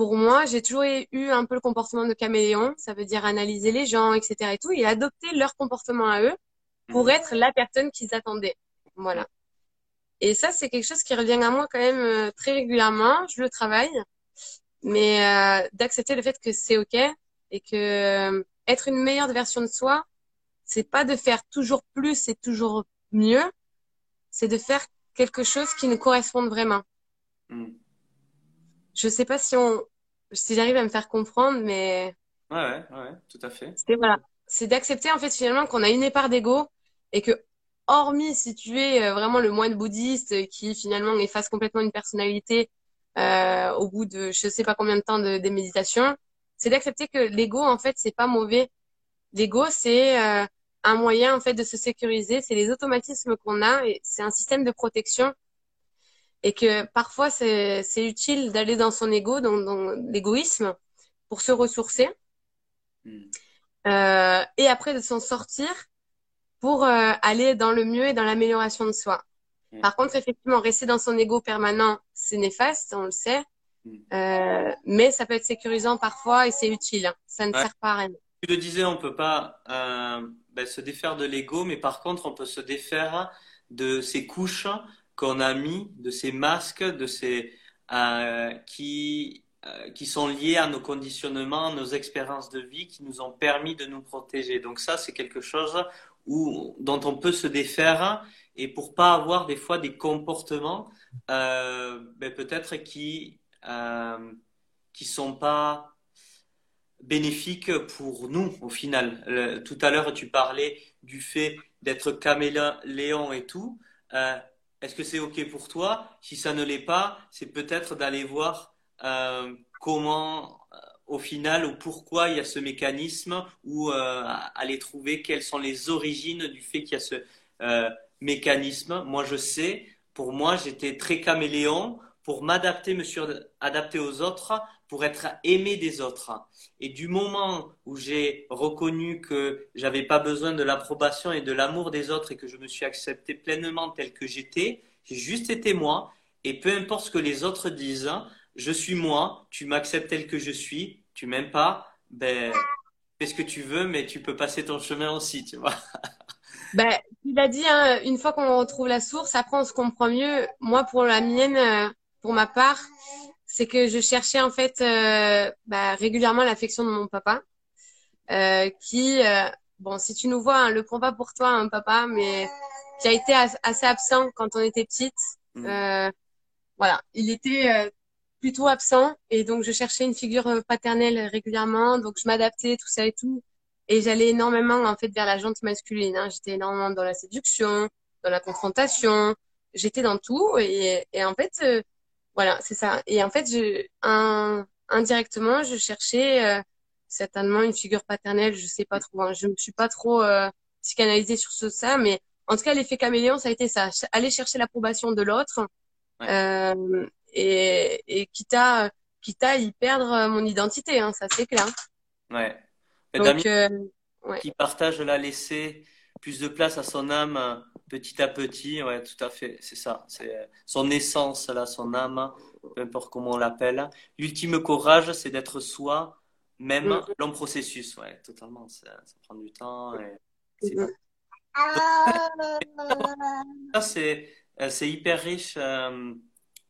pour moi j'ai toujours eu un peu le comportement de caméléon. Ça veut dire analyser les gens, etc. et tout, et adopter leur comportement à eux pour mmh. être la personne qu'ils attendaient. Voilà. Et ça c'est quelque chose qui revient à moi quand même euh, très régulièrement. Je le travaille, mais euh, d'accepter le fait que c'est ok et que être une meilleure version de soi, c'est pas de faire toujours plus et toujours mieux, c'est de faire quelque chose qui nous corresponde vraiment. Mm. Je sais pas si on, si j'arrive à me faire comprendre, mais. Ouais, ouais, ouais, tout à fait. C'est voilà. C'est d'accepter, en fait, finalement, qu'on a une part d'ego et que, hormis si tu es euh, vraiment le moine bouddhiste qui, finalement, efface complètement une personnalité, euh, au bout de je sais pas combien de temps de, de méditation, c'est d'accepter que l'ego en fait c'est pas mauvais. L'ego c'est euh, un moyen en fait de se sécuriser, c'est les automatismes qu'on a et c'est un système de protection et que parfois c'est utile d'aller dans son ego, dans, dans l'égoïsme pour se ressourcer hmm. euh, et après de s'en sortir pour euh, aller dans le mieux et dans l'amélioration de soi. Hmm. Par contre, effectivement, rester dans son ego permanent, c'est néfaste, on le sait. Euh, mais ça peut être sécurisant parfois et c'est utile. Hein. Ça ne sert pas à rien. Tu le disais, on peut pas ben, se défaire de l'ego, mais par contre, on peut se défaire de ces couches qu'on a mis, de ces masques, de ces euh, qui euh, qui sont liés à nos conditionnements, nos expériences de vie qui nous ont permis de nous protéger. Donc ça, c'est quelque chose où, dont on peut se défaire et pour pas avoir des fois des comportements euh, ben, peut-être qui euh, sont pas bénéfiques pour nous au final. tout à l'heure, tu parlais du fait d'être caméléon et tout. Est-ce que c'est OK pour toi? Si ça ne l'est pas, c'est peut-être d'aller voir euh, comment, euh, au final, ou pourquoi il y a ce mécanisme, ou euh, aller trouver quelles sont les origines du fait qu'il y a ce mécanisme. Moi, je sais, pour moi, j'étais très caméléon pour m'adapter, me adapter aux autres, pour être aimé des autres. Et du moment où j'ai reconnu que j'avais pas besoin de l'approbation et de l'amour des autres et que je me suis accepté pleinement tel que j'étais, j'ai juste été moi. Et peu importe ce que les autres disent, je suis moi, tu m'acceptes tel que je suis, tu m'aimes pas, ben, fais ce que tu veux, mais tu peux passer ton chemin aussi, tu vois. *laughs* Ben, tu l'as dit, hein, une fois qu'on retrouve la source, après on se comprend mieux. Moi, pour la mienne, euh, pour ma part, c'est que je cherchais en fait euh, bah, régulièrement l'affection de mon papa, euh, qui, euh, bon, si tu nous vois, hein, le prends pas pour toi, un papa, mais qui a été assez absent quand on était petite. Mmh. Euh, voilà, il était euh, plutôt absent et donc je cherchais une figure paternelle régulièrement, donc je m'adaptais, tout ça et tout. Et j'allais énormément en fait vers la jante masculine. Hein. J'étais énormément dans la séduction, dans la confrontation. J'étais dans tout et, et en fait, voilà, c'est ça. Et en fait, je, un, indirectement, je cherchais euh, certainement une figure paternelle, je sais pas trop. Hein. Je me suis pas trop euh, psychanalysée sur ce ça, mais en tout cas, l'effet caméléon, ça a été ça. Aller chercher l'approbation de l'autre euh, et, et quitte à quitte à y perdre mon identité, hein, ça c'est clair. Ouais. Donc, euh, ouais. qui partage la laisser plus de place à son âme petit à petit, ouais, tout à fait, c'est ça. C'est son essence, là, son âme, peu importe comment on l'appelle. L'ultime courage, c'est d'être soi, même mm. long processus, ouais, totalement. Ça, prend du temps. Et mm. c'est *laughs* c'est hyper riche. Euh,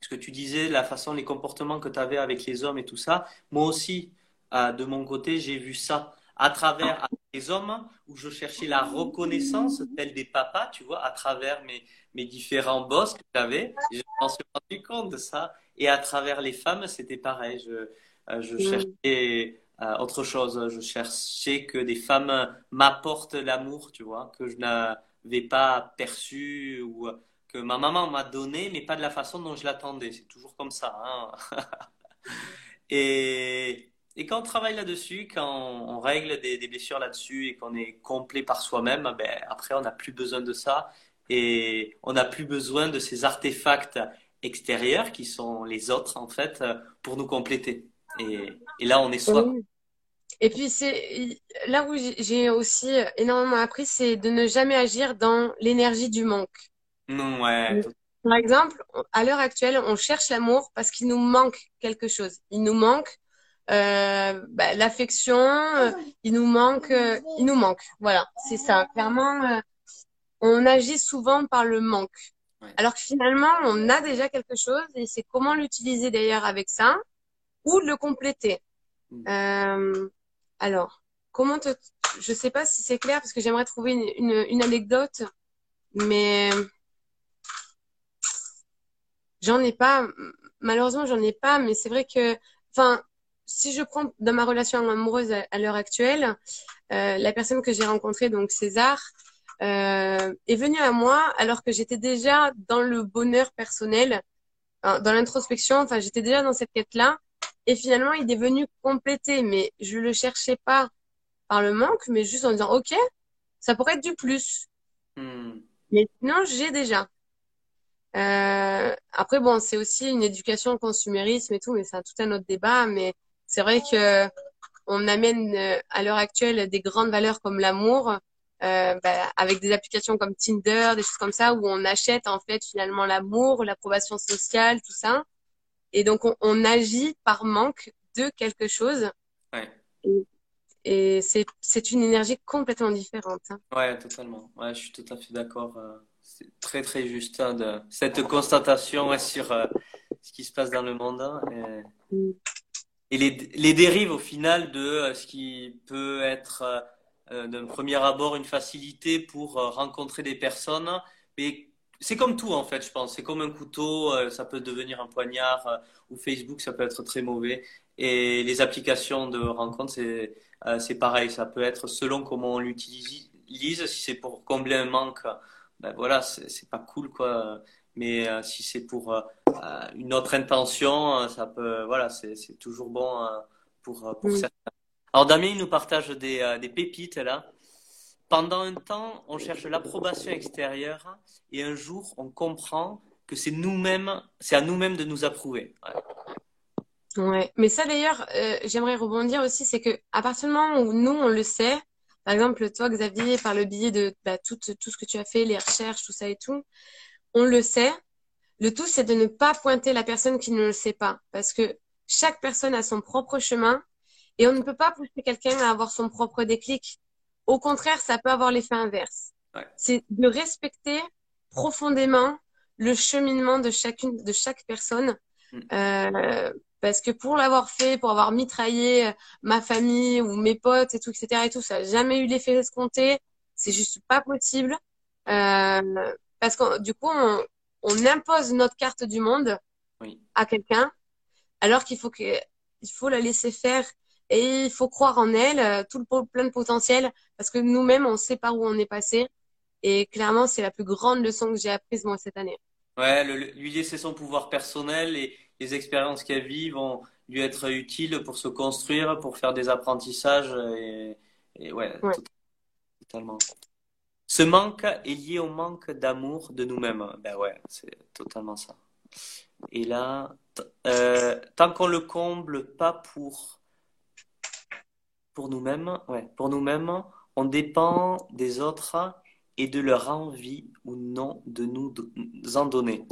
ce que tu disais, la façon, les comportements que tu avais avec les hommes et tout ça. Moi aussi, euh, de mon côté, j'ai vu ça à travers les hommes où je cherchais la reconnaissance telle des papas, tu vois, à travers mes, mes différents boss que j'avais. Je m'en suis rendu compte de ça. Et à travers les femmes, c'était pareil. Je, euh, je cherchais euh, autre chose. Je cherchais que des femmes m'apportent l'amour, tu vois, que je n'avais pas perçu ou que ma maman m'a donné, mais pas de la façon dont je l'attendais. C'est toujours comme ça. Hein *laughs* et, et quand on travaille là-dessus, quand on, règle des, blessures là-dessus et qu'on est complet par soi-même, ben, après, on n'a plus besoin de ça et on n'a plus besoin de ces artefacts extérieurs qui sont les autres, en fait, pour nous compléter. Et, et là, on est soi. Et puis, c'est là où j'ai aussi énormément appris, c'est de ne jamais agir dans l'énergie du manque. Non, ouais. Par exemple, à l'heure actuelle, on cherche l'amour parce qu'il nous manque quelque chose. Il nous manque euh, bah, l'affection, euh, il nous manque, euh, il nous manque. Voilà, c'est ça. Clairement, on agit souvent par le manque. Alors que finalement, on a déjà quelque chose et c'est comment l'utiliser d'ailleurs avec ça ou le compléter. Mm. alors, comment te, je sais pas si c'est clair parce que j'aimerais trouver une, une, une anecdote, mais j'en ai pas. Malheureusement, j'en ai pas, mais c'est vrai que, enfin, si je prends dans ma relation amoureuse à, l'heure actuelle, euh, la personne que j'ai rencontrée, donc César, euh, est venue à moi alors que j'étais déjà dans le bonheur personnel, hein, dans l'introspection. Enfin, j'étais déjà dans cette quête-là. Et finalement, il est venu compléter, mais je le cherchais pas par le manque, mais juste en disant, OK, ça pourrait être du plus. Hmm. Mais sinon, j'ai déjà. Euh, après, bon, c'est aussi une éducation au consumérisme et tout, mais c'est tout un autre débat. Mais c'est vrai que on amène euh, à l'heure actuelle des grandes valeurs comme l'amour, euh, bah, avec des applications comme Tinder, des choses comme ça, où on achète en fait finalement l'amour, l'approbation sociale, tout ça. Et donc on, on, agit par manque de quelque chose. Ouais. Et, et c'est, c'est une énergie complètement différente. Hein. Ouais, totalement. Ouais, je suis tout à fait d'accord. Euh, c'est très très juste hein, de cette constatation ouais, sur euh, ce qui se passe dans le monde. Hein, et... Et les, les, dérives au final de euh, ce qui peut être d'un premier abord une facilité pour rencontrer des personnes. Mais c'est comme tout en fait, je pense. C'est comme un couteau, ça peut devenir un poignard ou Facebook, ça peut être très mauvais. Et les applications de rencontre, c'est c'est pareil. Ça peut être selon comment on l'utilise. Si c'est pour combler un manque, ben voilà, c'est pas cool quoi. Mais euh, si c'est pour euh, euh, une autre intention, ça peut, voilà, c'est toujours bon pour, pour certains. Alors Damien, il nous partage des, des pépites là. Pendant un temps, on cherche l'approbation extérieure et un jour, on comprend que c'est nous-mêmes, c'est à nous-mêmes de nous approuver. Ouais. ouais. Mais ça d'ailleurs, j'aimerais rebondir aussi, c'est que à partir du moment où nous on le sait, par exemple toi Xavier, par le biais de bah, tout, tout ce que tu as fait, les recherches, tout ça et tout, on le sait. Le tout, c'est de ne pas pointer la personne qui ne le sait pas, parce que chaque personne a son propre chemin et on ne peut pas pousser quelqu'un à avoir son propre déclic. Au contraire, ça peut avoir l'effet inverse. C'est de respecter profondément le cheminement de chacune, de chaque personne. Mm. Euh, parce que pour l'avoir fait, pour avoir mitraillé euh, ma famille ou mes potes et tout, etc. et tout, ça n'a jamais eu l'effet escompté. C'est juste pas possible. Euh, parce que du coup, on, on, impose notre carte du monde à quelqu'un, alors qu'il faut que, il faut la laisser faire et il faut croire en elle, euh, tout le plein de potentiel, parce que nous-mêmes, on sait par où on est passé. Et clairement, c'est la plus grande leçon que j'ai apprise moi cette année. Ouais, lui laisser son pouvoir personnel et les expériences qu'elle vit vont lui être utiles pour se construire, pour faire des apprentissages et, et ouais, ouais. totalement. Ce manque est lié au manque d'amour de nous-mêmes. Ben ouais, c'est totalement ça. Et là, euh, tant qu'on le comble pas pour pour nous-mêmes, ouais, pour nous-mêmes, on dépend des autres et de leur envie ou non de nous en donner.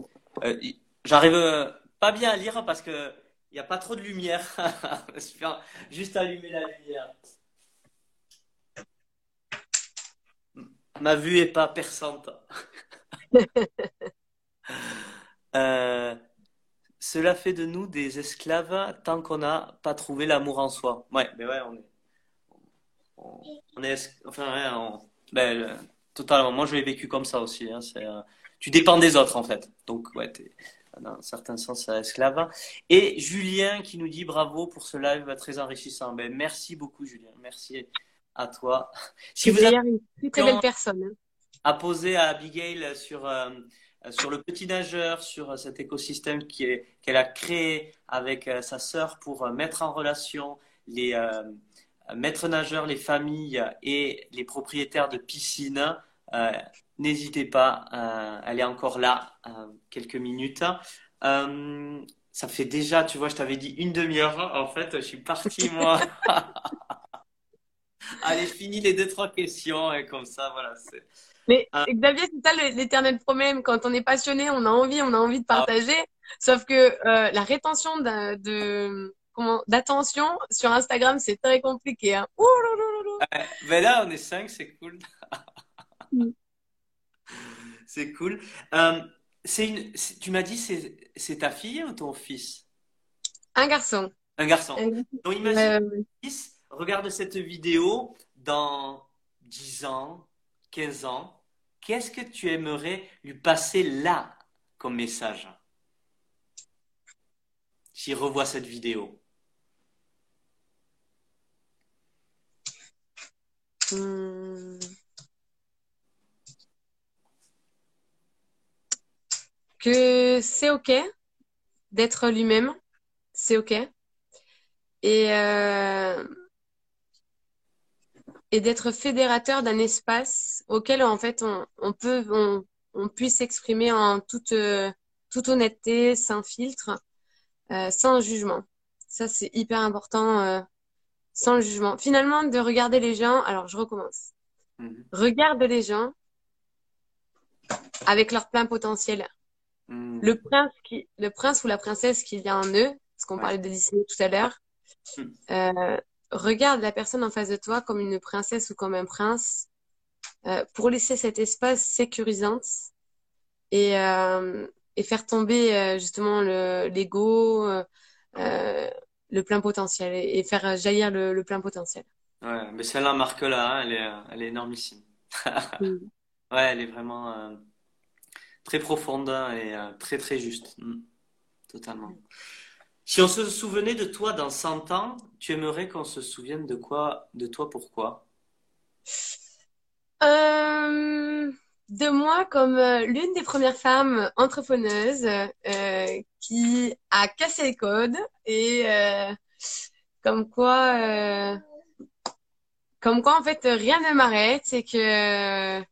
Euh, J'arrive pas bien à lire parce que il n'y a pas trop de lumière. *laughs* Juste allumer la lumière. Ma vue est pas perçante. *laughs* Euh, cela fait de nous des esclaves tant qu'on n'a pas trouvé l'amour en soi. Ouais, mais ouais, on est. On, est. Enfin, ben, totalement. Moi, je l'ai vécu comme ça aussi. Hein, euh, tu dépends des autres, en fait. Donc, ouais, es, dans un certain sens, esclave. Et Julien qui nous dit bravo pour ce live très enrichissant. Ben, merci beaucoup, Julien. Merci à toi. Si vous avez une très belle personne. Hein. À poser à Abigail sur, euh, sur le petit nageur, sur cet écosystème qu'elle a créé avec euh, sa sœur pour euh, mettre en relation les maîtres nageurs, les familles et les propriétaires de piscines. N'hésitez pas, elle est encore là quelques minutes. ça fait déjà, tu vois, je t'avais dit une demi-heure. En fait, je suis parti, moi. *laughs* Allez, finis les deux, trois questions et comme ça, voilà. Mais ah. Xavier, c'est ça l'éternel problème. Quand on est passionné, on a envie, on a envie de ah. partager. Sauf que euh, la rétention de, d'attention sur Instagram, c'est très compliqué. Hein. mais là, on est cinq, c'est cool. Mm. *laughs* c'est cool. Euh, c'est une, tu m'as dit, c'est ta fille ou ton fils? Un garçon. Un garçon. Donc imagine, fils regarde cette vidéo dans 10 ans, 15 ans, qu'est-ce que tu aimerais lui passer là comme message? S'il revoit cette vidéo. Hmm. Que c'est OK d'être lui-même, c'est OK. Et euh, et d'être fédérateur d'un espace auquel en fait on, on peut on, on puisse s'exprimer en toute toute honnêteté, sans filtre, euh, sans jugement. Ça c'est hyper important, euh, sans jugement. Finalement, de regarder les gens. Alors je recommence. Mhm. Regarde les gens avec leur plein potentiel. Mhm. Le prince qui, le prince ou la princesse qu'il y a en eux, parce qu'on parlait de Disney tout à l'heure. Mhm. Euh, regarde la personne en face de toi comme une princesse ou comme un prince euh, pour laisser cet espace sécurisant et, euh, et faire tomber euh, justement l'ego, le, le plein potentiel et, faire jaillir le, le, plein potentiel. Ouais, mais celle-là, marque-là, hein, elle est, elle est énormissime. *laughs* *laughs* Ouais, elle est vraiment très profonde hein, et très très juste. Mm, totalement. Si on se souvenait de toi dans 100 ans, tu aimerais qu'on se souvienne de quoi, de toi pourquoi? Euh, de moi comme euh, l'une des premières femmes entrepreneuses euh, qui a cassé les codes et comme quoi, comme quoi en fait rien ne m'arrête c'est que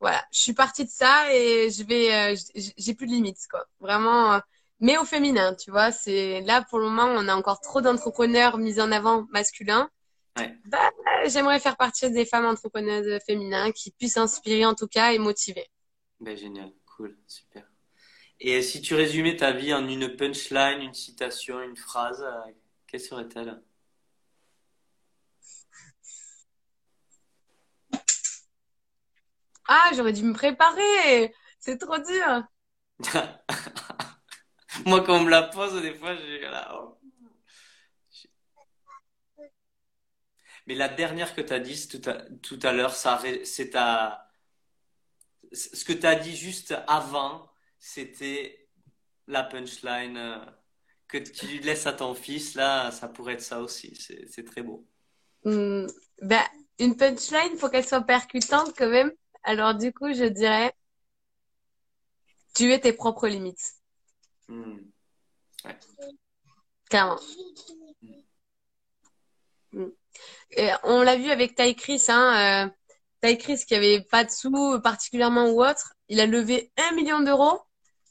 voilà, je suis partie de ça et je vais, j'ai plus de limites quoi. Vraiment, mais au féminin, tu vois, c'est là pour le moment on a encore trop d'entrepreneurs mis en avant masculins. Ouais, Bah, j'aimerais faire partie des femmes entrepreneuses féminines qui puissent inspirer en tout cas et motiver. ben génial, cool, super. Et si tu résumais ta vie en une punchline, une citation, une phrase, euh, quelle serait-elle? Ah, j'aurais dû me préparer. C'est trop dur. *laughs* *laughs* Moi, quand on me la pose, des fois, j'ai là. oh. Mais la dernière que tu as dit tout à, à l'heure, c'est ta, ce que tu as dit juste avant, c'était la punchline euh, que tu laisses à ton fils. Là, ça pourrait être ça aussi. C'est, très beau. Bah, une punchline, faut qu'elle soit percutante quand même. Alors du coup, je dirais, tu es tes propres limites. Hmm. Ouais. Clairement. Hmm. Et on l'a vu avec Ty Chris, hein, euh, Ty Chris qui avait pas de sous particulièrement ou autre, il a levé un million d'euros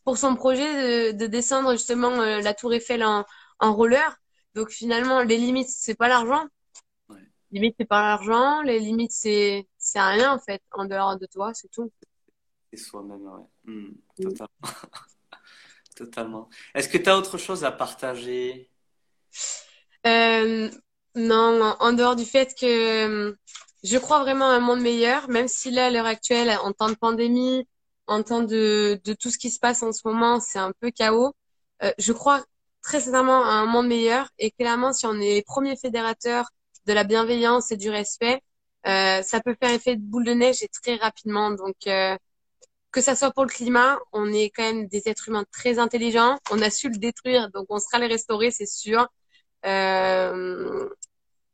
pour son projet de, de descendre justement euh, la Tour Eiffel en, en roller. Donc finalement, les limites, c'est pas l'argent. Ouais. Les limites, c'est pas l'argent. Les limites, c'est c'est rien en fait, en dehors de toi, c'est tout. Et soi-même, ouais. Hmm. Hmm. Totalement. *laughs* Totalement. Est-ce que tu as autre chose à partager? Euh, non, en dehors du fait que euh, je crois vraiment à un monde meilleur, même si là, à l'heure actuelle, en temps de pandémie, en temps de, tout ce qui se passe en ce moment, c'est un peu chaos. Euh, je crois très sincèrement à un monde meilleur et clairement, si on est les premiers fédérateurs de la bienveillance et du respect, ça peut faire effet de boule de neige et très rapidement. Donc, que ça soit pour le climat, on est quand même des êtres humains très intelligents. On a su le détruire, donc on sera les restaurer, c'est sûr. Euh,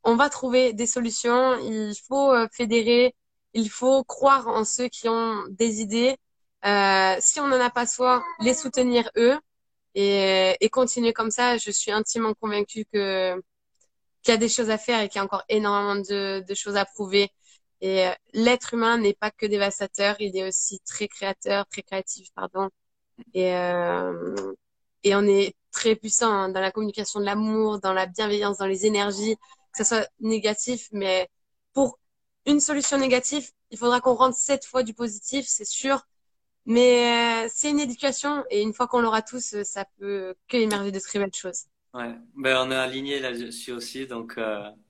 on va trouver des solutions. Il faut euh, fédérer. Il faut croire en ceux qui ont des idées. Euh, si on n'en a pas soi, les soutenir eux et, et continuer comme ça. Je suis intimement convaincue que qu'il y a des choses à faire et qu'il y a encore énormément de, de choses à prouver. Et euh, l'être humain n'est pas que dévastateur, il est aussi très créateur, très créatif, pardon. Et, euh, on est très puissant hein, dans la communication de l'amour, dans la bienveillance, dans les énergies, que ce soit négatif, mais pour une solution négative, il faudra qu'on rentre sept fois du positif, c'est sûr. Mais euh, c'est une éducation et une fois qu'on l'aura tous, ça peut que émerger de très belles choses. Ouais, ben on est aligné là-dessus aussi, donc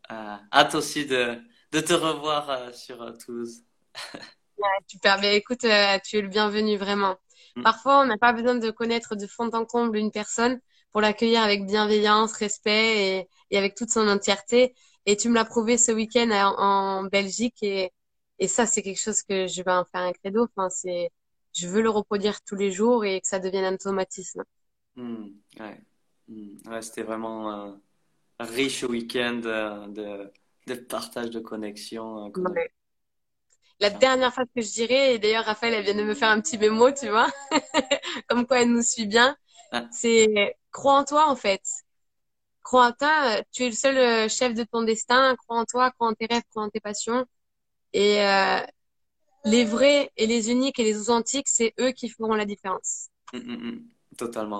hâte aussi de, de te revoir euh, sur euh, Toulouse. *laughs* Super, mais écoute, euh, tu es le bienvenu vraiment. Mm. Parfois, on n'a pas besoin de connaître de fond en comble une personne pour l'accueillir avec bienveillance, respect et, et avec toute son entièreté. Et tu me l'as prouvé ce week-end en, en Belgique et, et ça, c'est quelque chose que je vais en faire un credo. Enfin, c'est, je veux le reproduire tous les jours et que ça devienne un automatisme. Mm, ouais. Mm. Ouais, c'était vraiment euh, riche week-end euh, de, de partage de connexion euh. Ouais. La dernière phrase que je dirais, et d'ailleurs Raphaël, elle vient de me faire un petit mémo, tu vois, *laughs* comme quoi elle nous suit bien, Ah, c'est crois en toi en fait. Crois en toi, euh, tu es le seul euh, chef de ton destin, crois en toi, crois en tes rêves, crois en tes passions. Et euh, les vrais et les uniques et les authentiques, c'est eux qui feront la différence. mm, mm, mm. Totalement.